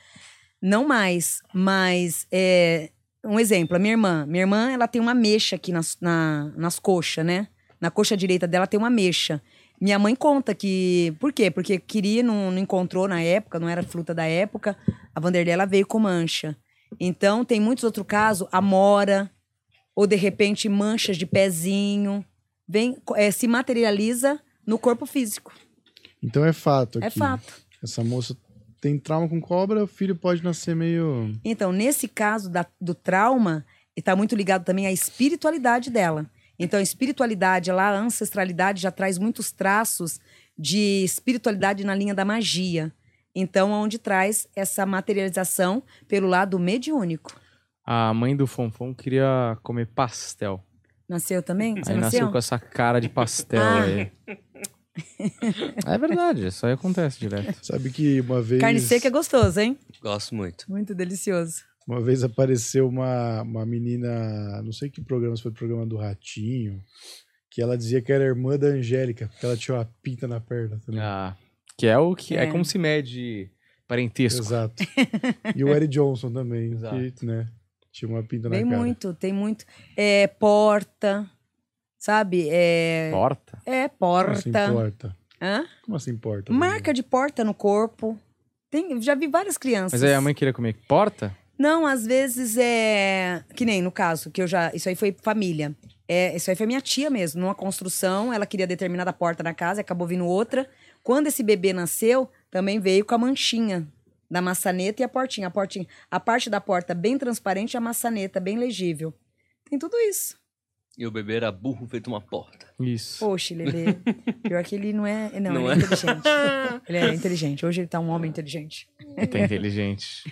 não mais, mas é, um exemplo, a minha irmã. Minha irmã, ela tem uma mecha aqui nas, na, nas coxas, né? Na coxa direita dela tem uma mecha. Minha mãe conta que... Por quê? Porque queria, não, não encontrou na época, não era fruta da época. A Vanderlei, ela veio com mancha. Então, tem muitos outros casos. A Mora, ou de repente manchas de pezinho, vem, é, se materializa no corpo físico. Então é fato aqui. É fato. Essa moça tem trauma com cobra, o filho pode nascer meio. Então, nesse caso da- do trauma, está muito ligado também à espiritualidade dela. Então, a espiritualidade lá, a ancestralidade já traz muitos traços de espiritualidade na linha da magia. Então, onde traz essa materialização pelo lado mediúnico. A mãe do Fonfon queria comer pastel. Nasceu também? Você aí nasceu? nasceu com essa cara de pastel Ah. aí. É verdade, isso aí acontece direto. Sabe que uma vez. Carne seca é gostoso, hein? Gosto muito. Muito delicioso. Uma vez apareceu uma, uma menina, não sei que programa, se foi o programa do Ratinho, que ela dizia que era irmã da Angélica, porque ela tinha uma pinta na perna também. Ah, que é o que é. É. como se mede parentesco. Exato. E o Eric Johnson também, Exato. que, né, tinha uma pinta Tem na cara. muito, tem muito. É porta, sabe? É, Porta. é Como assim porta. porta? Hã? Como assim porta? Marca de porta no corpo. Tem, já vi várias crianças. Mas aí a mãe queria comer porta? Não, às vezes é. Que nem no caso, que eu já. Isso aí foi família. É, isso aí foi minha tia mesmo. Numa construção, ela queria determinada porta na casa e acabou vindo outra. Quando esse bebê nasceu, também veio com a manchinha da maçaneta e a portinha. A, portinha, a parte da porta bem transparente e a maçaneta bem legível. Tem tudo isso. E o bebê era burro feito uma porta. Isso. Poxa, Lelê. Pior que ele não é. Não, Não ele é, é? inteligente. Ele é inteligente. Hoje ele tá um homem inteligente. Tá inteligente.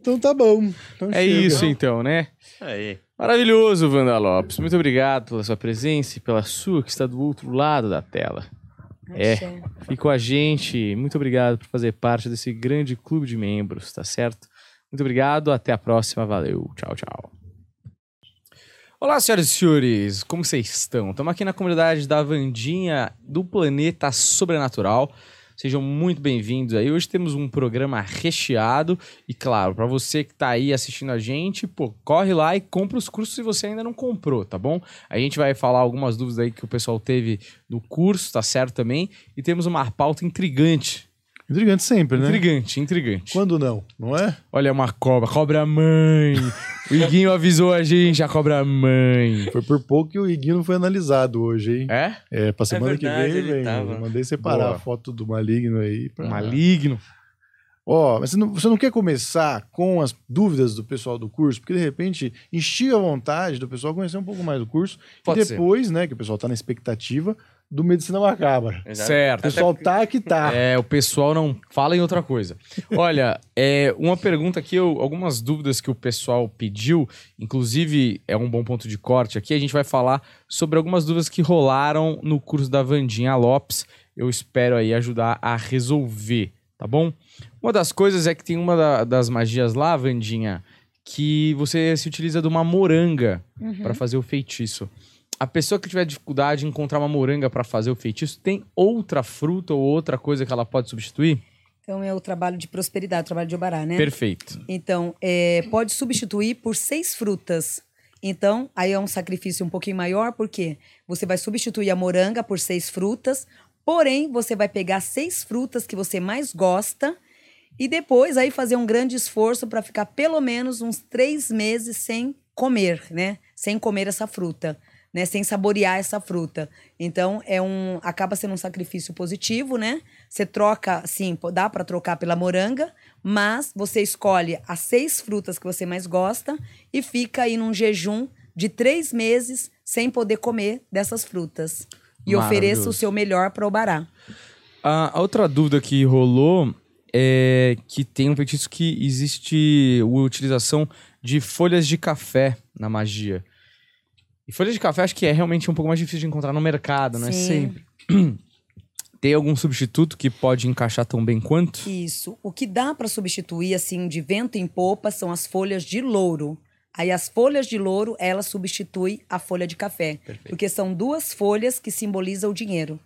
Então tá bom. Então É chega. isso então, né? Aí. Maravilhoso, Wanda Lopes. Muito obrigado pela sua presença e pela sua que está do outro lado da tela. É. Axé. Fique com a gente. Muito obrigado por fazer parte desse grande clube de membros, tá certo? Muito obrigado. Até a próxima. Valeu. Tchau, tchau. Olá, senhoras e senhores. Como vocês estão? Estamos aqui na comunidade da Vandinha do Planeta Sobrenatural. Sejam muito bem-vindos aí. Hoje temos um programa recheado e claro, para você que tá aí assistindo a gente, pô, corre lá e compra os cursos se você ainda não comprou, tá bom? A gente vai falar algumas dúvidas aí que o pessoal teve no curso, tá certo também? E temos uma pauta intrigante. Intrigante sempre, né? Intrigante, intrigante. Quando não, não é? Olha uma cobra, cobra mãe. o Iguinho avisou a gente, a cobra mãe. Foi por pouco que o Iguinho não foi analisado hoje, hein? É? É, pra semana verdade, que vem, ele vem. tava. Mandei separar Boa. a foto do maligno aí. Pra... Maligno. Ó, mas você não, você não quer começar com as dúvidas do pessoal do curso? Porque de repente instiga a vontade do pessoal conhecer um pouco mais do curso. Pode e ser. depois, né, que o pessoal tá na expectativa do Medicina Macabra. Exato. Certo. O pessoal tá que tá. É, o pessoal não fala em outra coisa. Olha, é, uma pergunta aqui, eu- algumas dúvidas que o pessoal pediu, inclusive é um bom ponto de corte aqui, a gente vai falar sobre algumas dúvidas que rolaram no curso da Vandinha Lopes. Eu espero aí ajudar a resolver, tá bom? Uma das coisas é que tem uma da- das magias lá, Vandinha, que você se utiliza de uma moranga Uhum. para fazer o feitiço. A pessoa que tiver dificuldade em encontrar uma moranga para fazer o feitiço, tem outra fruta ou outra coisa que ela pode substituir? Então é o trabalho de prosperidade, o trabalho de Obará, né? Perfeito. Então, é, pode substituir por seis frutas. Então, aí é um sacrifício um pouquinho maior, porque você vai substituir a moranga por seis frutas, porém, você vai pegar seis frutas que você mais gosta e depois aí fazer um grande esforço para ficar pelo menos uns três meses sem comer, né? Sem comer essa fruta. Né, sem saborear essa fruta. Então, é um acaba sendo um sacrifício positivo, né? Você troca, sim, dá para trocar pela moranga, mas você escolhe as seis frutas que você mais gosta e fica aí num jejum de três meses sem poder comer dessas frutas. E ofereça o seu melhor para o bará. A a outra dúvida que rolou é que tem um feitiço que existe a utilização de folhas de café na magia. E folhas de café acho que é realmente um pouco mais difícil de encontrar no mercado, não é sempre. Tem algum substituto que pode encaixar tão bem quanto? Isso. O que dá para substituir, assim, de vento em popa são as folhas de louro. Aí as folhas de louro, ela substitui a folha de café. Porque são duas folhas que simbolizam o dinheiro.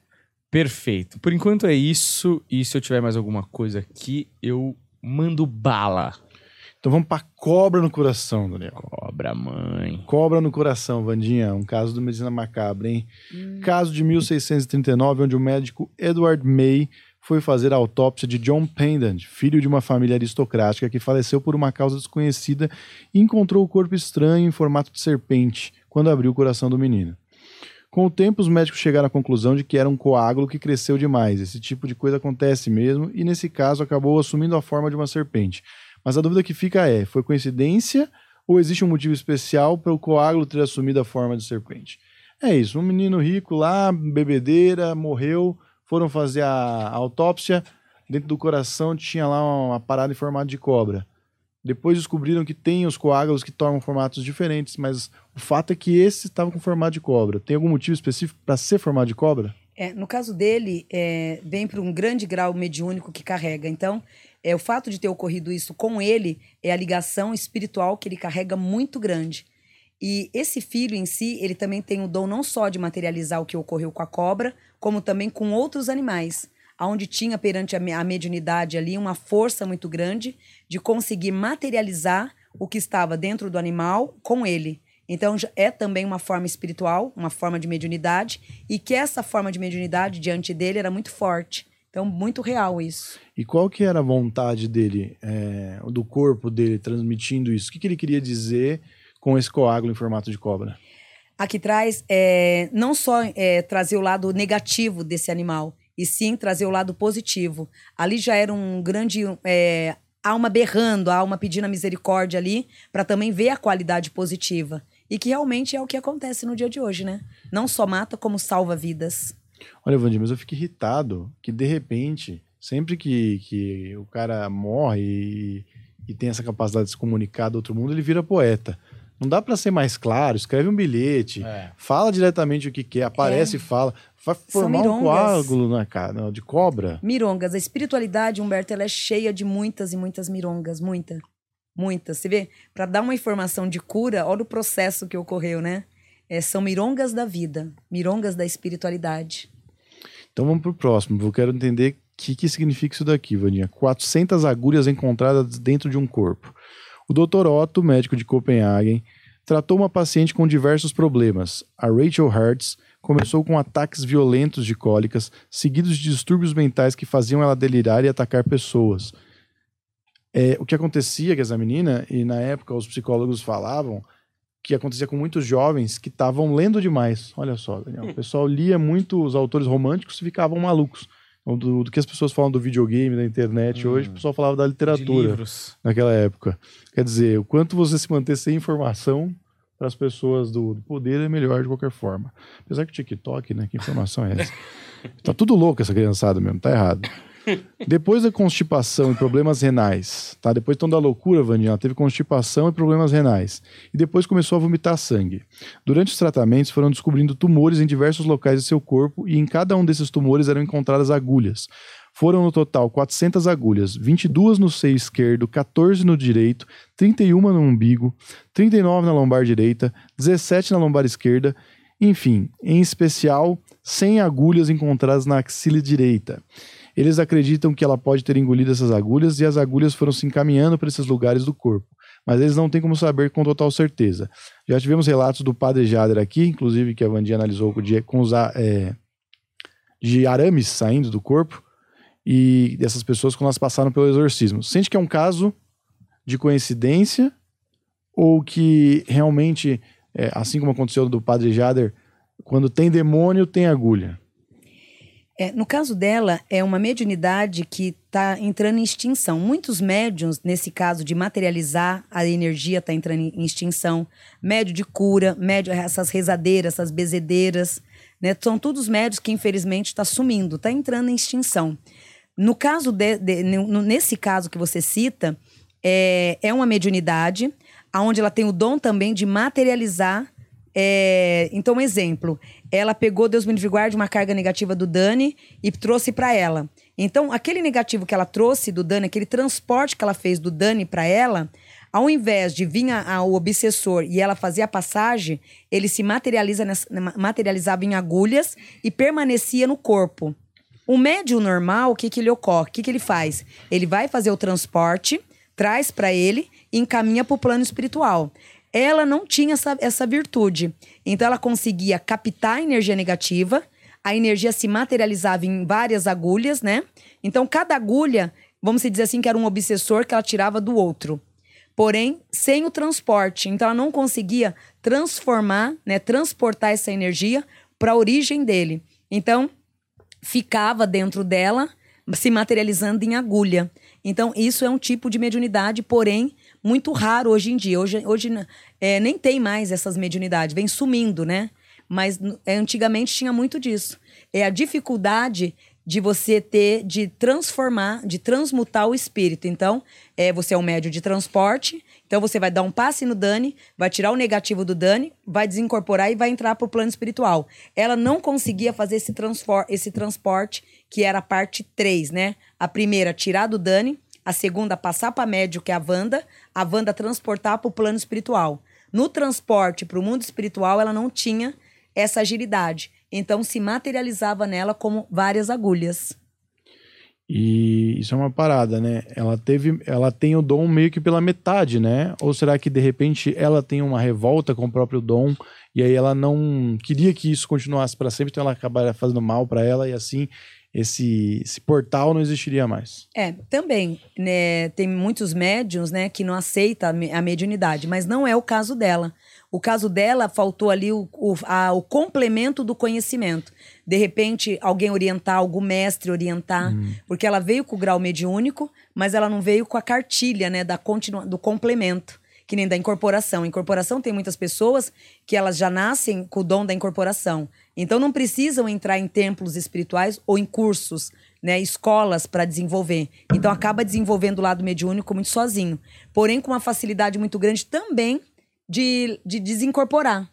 Perfeito. Por enquanto é isso. E se eu tiver mais alguma coisa aqui, eu mando bala. Então vamos pra cobra no coração, Daniel. Cobra, mãe. Cobra no coração, Vandinha. Um caso do Medicina Macabra, hein? Hum. Caso de 1639, onde o médico Edward May foi fazer a autópsia de John Pendant, filho de uma família aristocrática que faleceu por uma causa desconhecida e encontrou o corpo estranho em formato de serpente quando abriu o coração do menino. Com o tempo, os médicos chegaram à conclusão de que era um coágulo que cresceu demais. Esse tipo de coisa acontece mesmo, e nesse caso acabou assumindo a forma de uma serpente. Mas a dúvida que fica é: foi coincidência ou existe um motivo especial para o coágulo ter assumido a forma de serpente? É isso, um menino rico lá, bebedeira, morreu, foram fazer a autópsia, dentro do coração tinha lá uma parada em formato de cobra. Depois descobriram que tem os coágulos que tomam formatos diferentes, mas o fato é que esse estava com formato de cobra. Tem algum motivo específico para ser formato de cobra? É, no caso dele, é, vem para um grande grau mediúnico que carrega. Então, é, o fato de ter ocorrido isso com ele é a ligação espiritual que ele carrega muito grande. E esse filho em si, ele também tem o dom não só de materializar o que ocorreu com a cobra, como também com outros animais onde tinha perante a mediunidade ali uma força muito grande de conseguir materializar o que estava dentro do animal com ele. Então é também uma forma espiritual, uma forma de mediunidade, e que essa forma de mediunidade diante dele era muito forte. Então, muito real isso. E qual que era a vontade dele, é, do corpo dele transmitindo isso? O que, que ele queria dizer com esse coágulo em formato de cobra? Aqui traz é, não só é, trazer o lado negativo desse animal, e sim trazer o lado positivo. Ali já era um grande é, alma berrando, a alma pedindo a misericórdia ali, para também ver a qualidade positiva. E que realmente é o que acontece no dia de hoje, né? Não só mata, como salva vidas. Olha, Vandir, mas eu fico irritado que de repente, sempre que, que o cara morre e, e tem essa capacidade de se comunicar do outro mundo, ele vira poeta. Não dá para ser mais claro, escreve um bilhete, é. fala diretamente o que quer, aparece é. e fala. Vai formar um coágulo na cara de cobra. Mirongas. A espiritualidade, Humberto, ela é cheia de muitas e muitas mirongas. Muita. Muitas. Você vê? Para dar uma informação de cura, olha o processo que ocorreu, né? É, são mirongas da vida, mirongas da espiritualidade. Então vamos pro próximo. Eu quero entender o que, que significa isso daqui, Vaninha. 400 agulhas encontradas dentro de um corpo. O Dr. Otto, médico de Copenhagen, tratou uma paciente com diversos problemas. A Rachel Hertz começou com ataques violentos de cólicas, seguidos de distúrbios mentais que faziam ela delirar e atacar pessoas. É, o que acontecia com essa menina, e na época os psicólogos falavam, que acontecia com muitos jovens que estavam lendo demais. Olha só, Daniel, o pessoal lia muito os autores românticos e ficavam malucos. Do, do, que as pessoas falam do videogame, da internet hum, hoje, o pessoal falava da literatura naquela época. Quer dizer, o quanto você se manter sem informação para as pessoas do, do, poder é melhor de qualquer forma. Apesar que o TikTok, né? Que informação é essa? tá tudo louco essa criançada mesmo, tá errado. Depois da constipação e problemas renais, tá? Depois então da loucura, Vandinha, ela teve constipação e problemas renais. E depois começou a vomitar sangue. Durante os tratamentos foram descobrindo tumores em diversos locais de seu corpo e em cada um desses tumores eram encontradas agulhas. Foram no total 400 agulhas, 22 no seio esquerdo, 14 no direito, 31 no umbigo, 39 na lombar direita, 17 na lombar esquerda, enfim, em especial 100 agulhas encontradas na axila direita. Eles acreditam que ela pode ter engolido essas agulhas e as agulhas foram se encaminhando para esses lugares do corpo. Mas eles não têm como saber com total certeza. Já tivemos relatos do padre Jader aqui, inclusive que a Vandia analisou com, os, é, de arames saindo do corpo e dessas pessoas quando elas passaram pelo exorcismo. Sente que é um caso de coincidência ou que realmente, é, assim como aconteceu do padre Jader, quando tem demônio, tem agulha? É, no caso dela, é uma mediunidade que está entrando em extinção. Muitos médiums, nesse caso de materializar a energia, está entrando em extinção. Médio de cura, médio, essas rezadeiras, essas bezedeiras, né? São todos médios que, infelizmente, está sumindo, está entrando em extinção. No caso de, de, nesse caso que você cita, é, é uma mediunidade onde ela tem o dom também de materializar. É, então, um exemplo, ela pegou, Deus me livre guarde, uma carga negativa do Dani e trouxe para ela. Então, aquele negativo que ela trouxe do Dani, aquele transporte que ela fez do Dani para ela, ao invés de vir ao obsessor e ela fazer a passagem, ele se materializa nessa, materializava em agulhas e permanecia no corpo. O médium normal, o que, que ele ocorre? O que, que ele faz? Ele vai fazer o transporte, traz para ele e encaminha para o plano espiritual. Ela não tinha essa, essa virtude. Então ela conseguia captar a energia negativa, a energia se materializava em várias agulhas, né? Então, cada agulha, vamos dizer assim, que era um obsessor que ela tirava do outro. Porém, sem o transporte. Então, ela não conseguia transformar, né, transportar essa energia para a origem dele. Então, ficava dentro dela, se materializando em agulha. Então, isso é um tipo de mediunidade, porém, muito raro hoje em dia. Hoje, hoje é, nem tem mais essas mediunidades, vem sumindo, né? Mas é, antigamente tinha muito disso. É a dificuldade de você ter, de transformar, de transmutar o espírito. Então, é, você é um médio de transporte, então você vai dar um passe no Dani, vai tirar o negativo do Dani, vai desincorporar e vai entrar para o plano espiritual. Ela não conseguia fazer esse, esse transporte, que era a parte 3, né? A primeira, tirar do Dani, a segunda, passar para médio, que é a Wanda, a Wanda transportar para o plano espiritual. No transporte para o mundo espiritual, ela não tinha essa agilidade. Então se materializava nela como várias agulhas. E isso é uma parada, né? Ela teve, ela tem o dom meio que pela metade, né? Ou será que de repente ela tem uma revolta com o próprio dom e aí ela não queria que isso continuasse para sempre, então ela acabaria fazendo mal para ela e assim esse, esse portal não existiria mais. É, também, né, tem muitos médiums, né, que não aceitam a mediunidade, mas não é o caso dela. O caso dela, faltou ali o, o, a, o complemento do conhecimento. De repente, alguém orientar, algum mestre orientar, hum. porque ela veio com o grau mediúnico, mas ela não veio com a cartilha, né, da continua, do complemento, que nem da incorporação. Incorporação tem muitas pessoas que elas já nascem com o dom da incorporação. Então não precisam entrar em templos espirituais ou em cursos, né, escolas para desenvolver. Então acaba desenvolvendo o lado mediúnico muito sozinho. Porém, com uma facilidade muito grande também de, de desincorporar.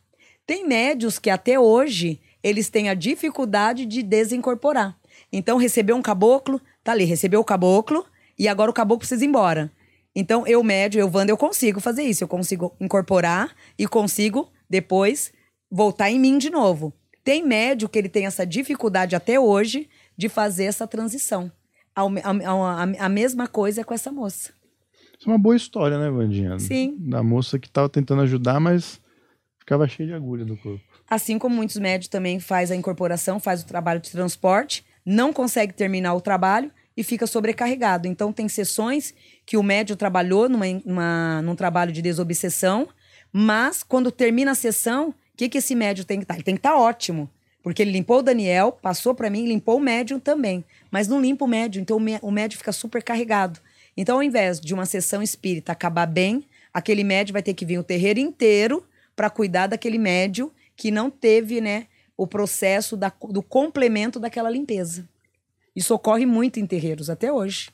Tem médios que até hoje eles têm a dificuldade de desincorporar. Então, recebeu um caboclo, tá ali, recebeu o caboclo e agora o caboclo precisa ir embora. Então, eu médio, eu Wanda, eu consigo fazer isso. Eu consigo incorporar e consigo depois voltar em mim de novo. Tem médio que ele tem essa dificuldade até hoje de fazer essa transição. A, a, a, a mesma coisa é com essa moça. Isso é uma boa história, né, Vandinha? Sim. Da moça que estava tentando ajudar, mas ficava cheia de agulha no corpo. Assim como muitos médicos também faz a incorporação, faz o trabalho de transporte, não consegue terminar o trabalho e fica sobrecarregado. Então tem sessões que o médico trabalhou numa, numa, num trabalho de desobsessão, mas quando termina a sessão, o que, que esse médico tem que estar? Tá? Ele tem que estar tá ótimo. Porque ele limpou o Daniel, passou para mim, limpou o médium também. Mas não limpa o médium, então o médium fica super carregado. Então, ao invés de uma sessão espírita acabar bem, aquele médio vai ter que vir o terreiro inteiro para cuidar daquele médio que não teve, né, o processo da, do complemento daquela limpeza. Isso ocorre muito em terreiros até hoje.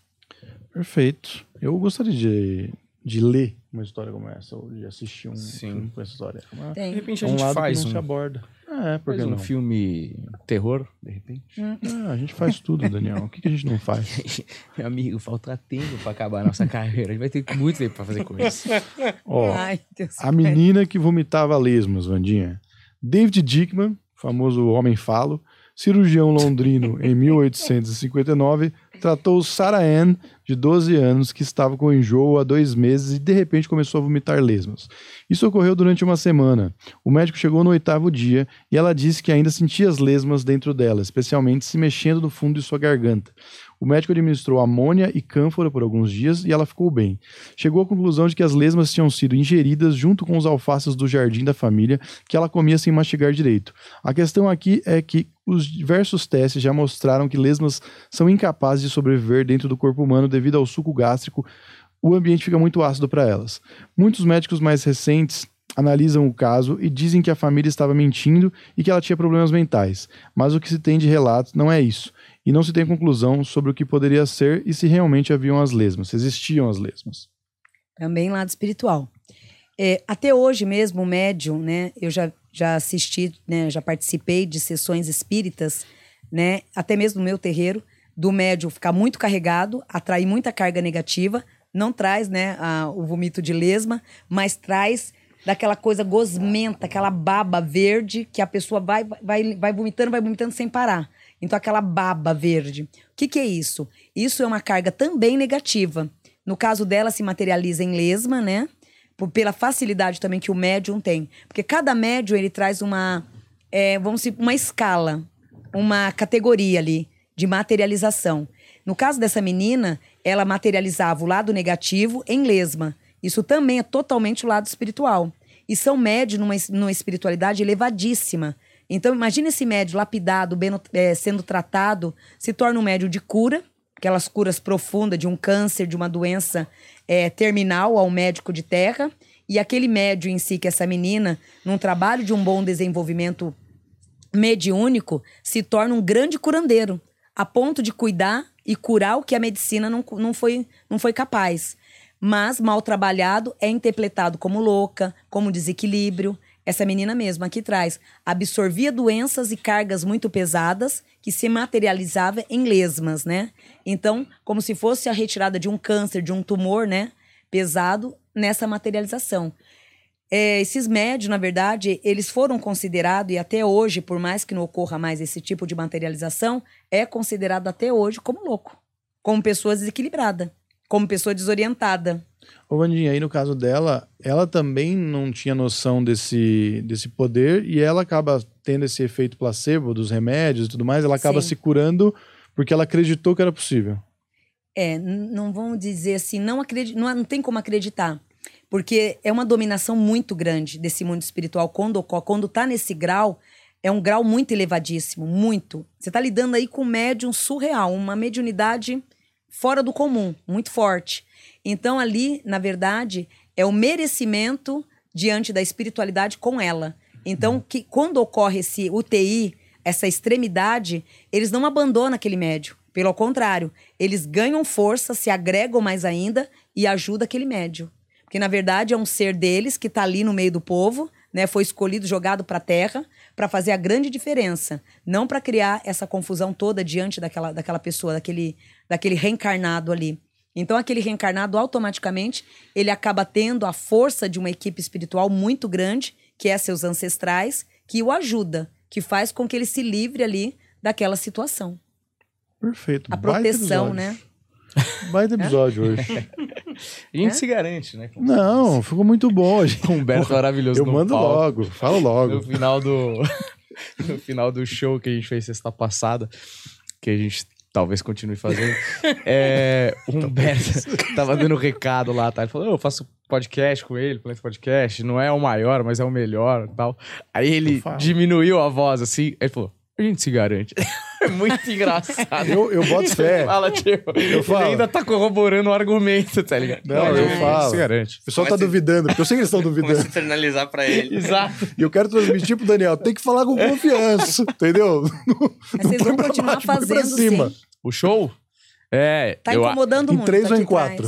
Perfeito. Eu gostaria de, de ler uma história como essa, ou de assistir um Sim. filme com essa história. Uma, de repente a gente um faz um... aborda. É, porque um não? filme terror, de repente. Ah, a gente faz tudo, Daniel. O que, que a gente não faz? Meu amigo, falta tempo para acabar a nossa carreira. A gente vai ter muito tempo para fazer coisa. Ó, Ai, a menina que vomitava lesmos, Vandinha. David Dickman, famoso homem falo, cirurgião londrino em 1859, tratou Sarah Ann, de 12 anos, que estava com enjoo há dois meses e de repente começou a vomitar lesmas. Isso ocorreu durante uma semana. O médico chegou no oitavo dia e ela disse que ainda sentia as lesmas dentro dela, especialmente se mexendo no fundo de sua garganta. O médico administrou amônia e cânfora por alguns dias e ela ficou bem. Chegou à conclusão de que as lesmas tinham sido ingeridas junto com os alfaces do jardim da família que ela comia sem mastigar direito. A questão aqui é que os diversos testes já mostraram que lesmas são incapazes de sobreviver dentro do corpo humano devido ao suco gástrico. O ambiente fica muito ácido para elas. Muitos médicos mais recentes analisam o caso e dizem que a família estava mentindo e que ela tinha problemas mentais. Mas o que se tem de relatos não é isso e não se tem conclusão sobre o que poderia ser e se realmente haviam as lesmas, se existiam as lesmas. Também lado espiritual. É, até hoje mesmo, o médium, né? Eu já, já assisti, né, já participei de sessões espíritas, né? Até mesmo no meu terreiro, do médium ficar muito carregado, atrair muita carga negativa, não traz, né, a, o vomito de lesma, mas traz daquela coisa gosmenta, aquela baba verde que a pessoa vai, vai, vai vomitando, vai vomitando sem parar. Então, aquela baba verde. O que, que é isso? Isso é uma carga também negativa. No caso dela, se materializa em lesma, né? Pela facilidade também que o médium tem. Porque cada médium, ele traz uma, é, vamos dizer, uma escala. uma categoria ali de materialização. No caso dessa menina, ela materializava o lado negativo em lesma. Isso também é totalmente o lado espiritual. E são médios numa, numa espiritualidade elevadíssima. Então, imagine esse médio lapidado, bem, é, sendo tratado, se torna um médio de cura, aquelas curas profundas de um câncer, de uma doença é, terminal ao médico de terra. E aquele médio em si, que é essa menina, num trabalho de um bom desenvolvimento mediúnico, se torna um grande curandeiro, a ponto de cuidar e curar o que a medicina não, não, foi, não foi capaz. Mas, mal trabalhado, é interpretado como louca, como desequilíbrio. Essa menina mesmo aqui traz absorvia doenças e cargas muito pesadas que se materializava em lesmas, né? Então, como se fosse a retirada de um câncer, de um tumor, né? Pesado nessa materialização. É, esses médios, na verdade, eles foram considerados, e até hoje, por mais que não ocorra mais esse tipo de materialização, é considerado até hoje como louco, como pessoa desequilibrada, como pessoa desorientada. Ô, Vandinha, aí no caso dela, ela também não tinha noção desse, desse poder e ela acaba tendo esse efeito placebo dos remédios e tudo mais, ela acaba Sim. se curando porque ela acreditou que era possível. É, não vamos dizer assim, não, não, não tem como acreditar. Porque é uma dominação muito grande desse mundo espiritual. Quando ocorre, quando tá nesse grau, é um grau muito elevadíssimo, muito. Você tá lidando aí com um médium surreal, uma mediunidade fora do comum, muito forte. Então ali, na verdade, é o merecimento diante da espiritualidade com ela. Então, que quando ocorre esse UTI, essa extremidade, eles não abandonam aquele médio. Pelo contrário, eles ganham força, se agregam mais ainda e ajudam aquele médio. Porque, na verdade, é um ser deles que está ali no meio do povo, né? Foi escolhido, jogado para a terra, para fazer a grande diferença. Não para criar essa confusão toda diante daquela, daquela pessoa, daquele, daquele reencarnado ali. Então, aquele reencarnado, automaticamente, ele acaba tendo a força de uma equipe espiritual muito grande, que é seus ancestrais, que o ajuda, que faz com que ele se livre ali daquela situação. Perfeito. A proteção, né? Baita episódio hoje. A gente É? se garante, né? com- Não, ficou muito bom o Humberto maravilhoso Eu no mando palco. logo, falo logo. No final do. no final do show que a gente fez sexta passada, que a gente talvez continue fazendo. é, o Humberto tava dando recado lá, tá? Ele falou: "Ô, eu faço podcast com ele, Planeta Podcast. Não é o maior, mas é o melhor e tal. Aí ele diminuiu a voz assim. Aí ele falou: a gente se garante. É muito engraçado. Eu, eu boto fé. Fala, tipo, ele falo. ainda tá corroborando o argumento, tá ligado? Não, eu falo. Se garante. O pessoal tá Começa- duvidando, porque eu sei que eles estão Começa a duvidando. internalizar pra ele. Exato. E eu quero transmitir pro Daniel, tem que falar com confiança, entendeu? Mas vocês vão continuar baixo, fazendo cima. sim. O show? É. Tá eu- incomodando Em muito. três tá ou em quatro?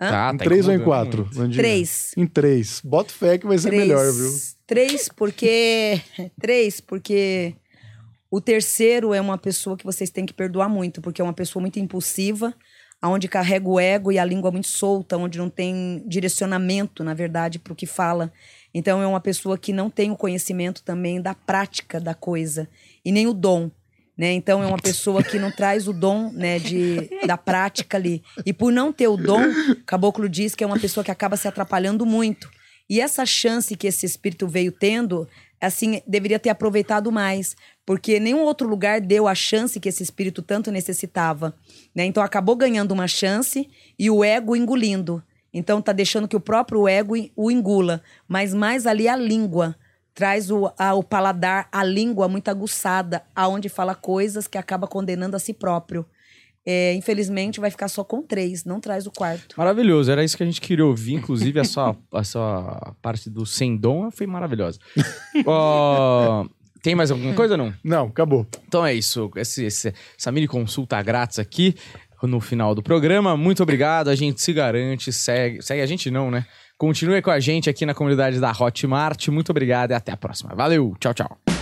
Hã? Tá, em tá três ou em quatro? Três. Em três. Bota fé que vai ser Três. melhor, viu? Três, porque. Três, porque o terceiro é uma pessoa que vocês têm que perdoar muito, porque é uma pessoa muito impulsiva, onde carrega o ego e a língua muito solta, onde não tem direcionamento, na verdade, para o que fala. Então é uma pessoa que não tem o conhecimento também da prática da coisa e nem o dom. Né? Então é uma pessoa que não traz o dom né, de, da prática ali. E por não ter o dom, Caboclo diz que é uma pessoa que acaba se atrapalhando muito. E essa chance que esse espírito veio tendo, assim, deveria ter aproveitado mais, porque nenhum outro lugar deu a chance que esse espírito tanto necessitava, né? Então acabou ganhando uma chance e o ego engolindo. Então tá deixando que o próprio ego o engula, mas mais ali a língua traz o, a- o paladar, a língua muito aguçada, aonde fala coisas que acaba condenando a si próprio. É, infelizmente vai ficar só com três, não traz o quarto. Maravilhoso, era isso que a gente queria ouvir. Inclusive, a sua, a sua parte do sem dom foi maravilhosa. Ó, tem mais alguma coisa ou não? Não, acabou. Então é isso. Esse, esse- essa mini consulta grátis aqui no final do programa. Muito obrigado. A gente se garante. Segue, segue a gente, não, né? Continue com a gente aqui na comunidade da Hotmart. Muito obrigado e até a próxima. Valeu. Tchau, tchau.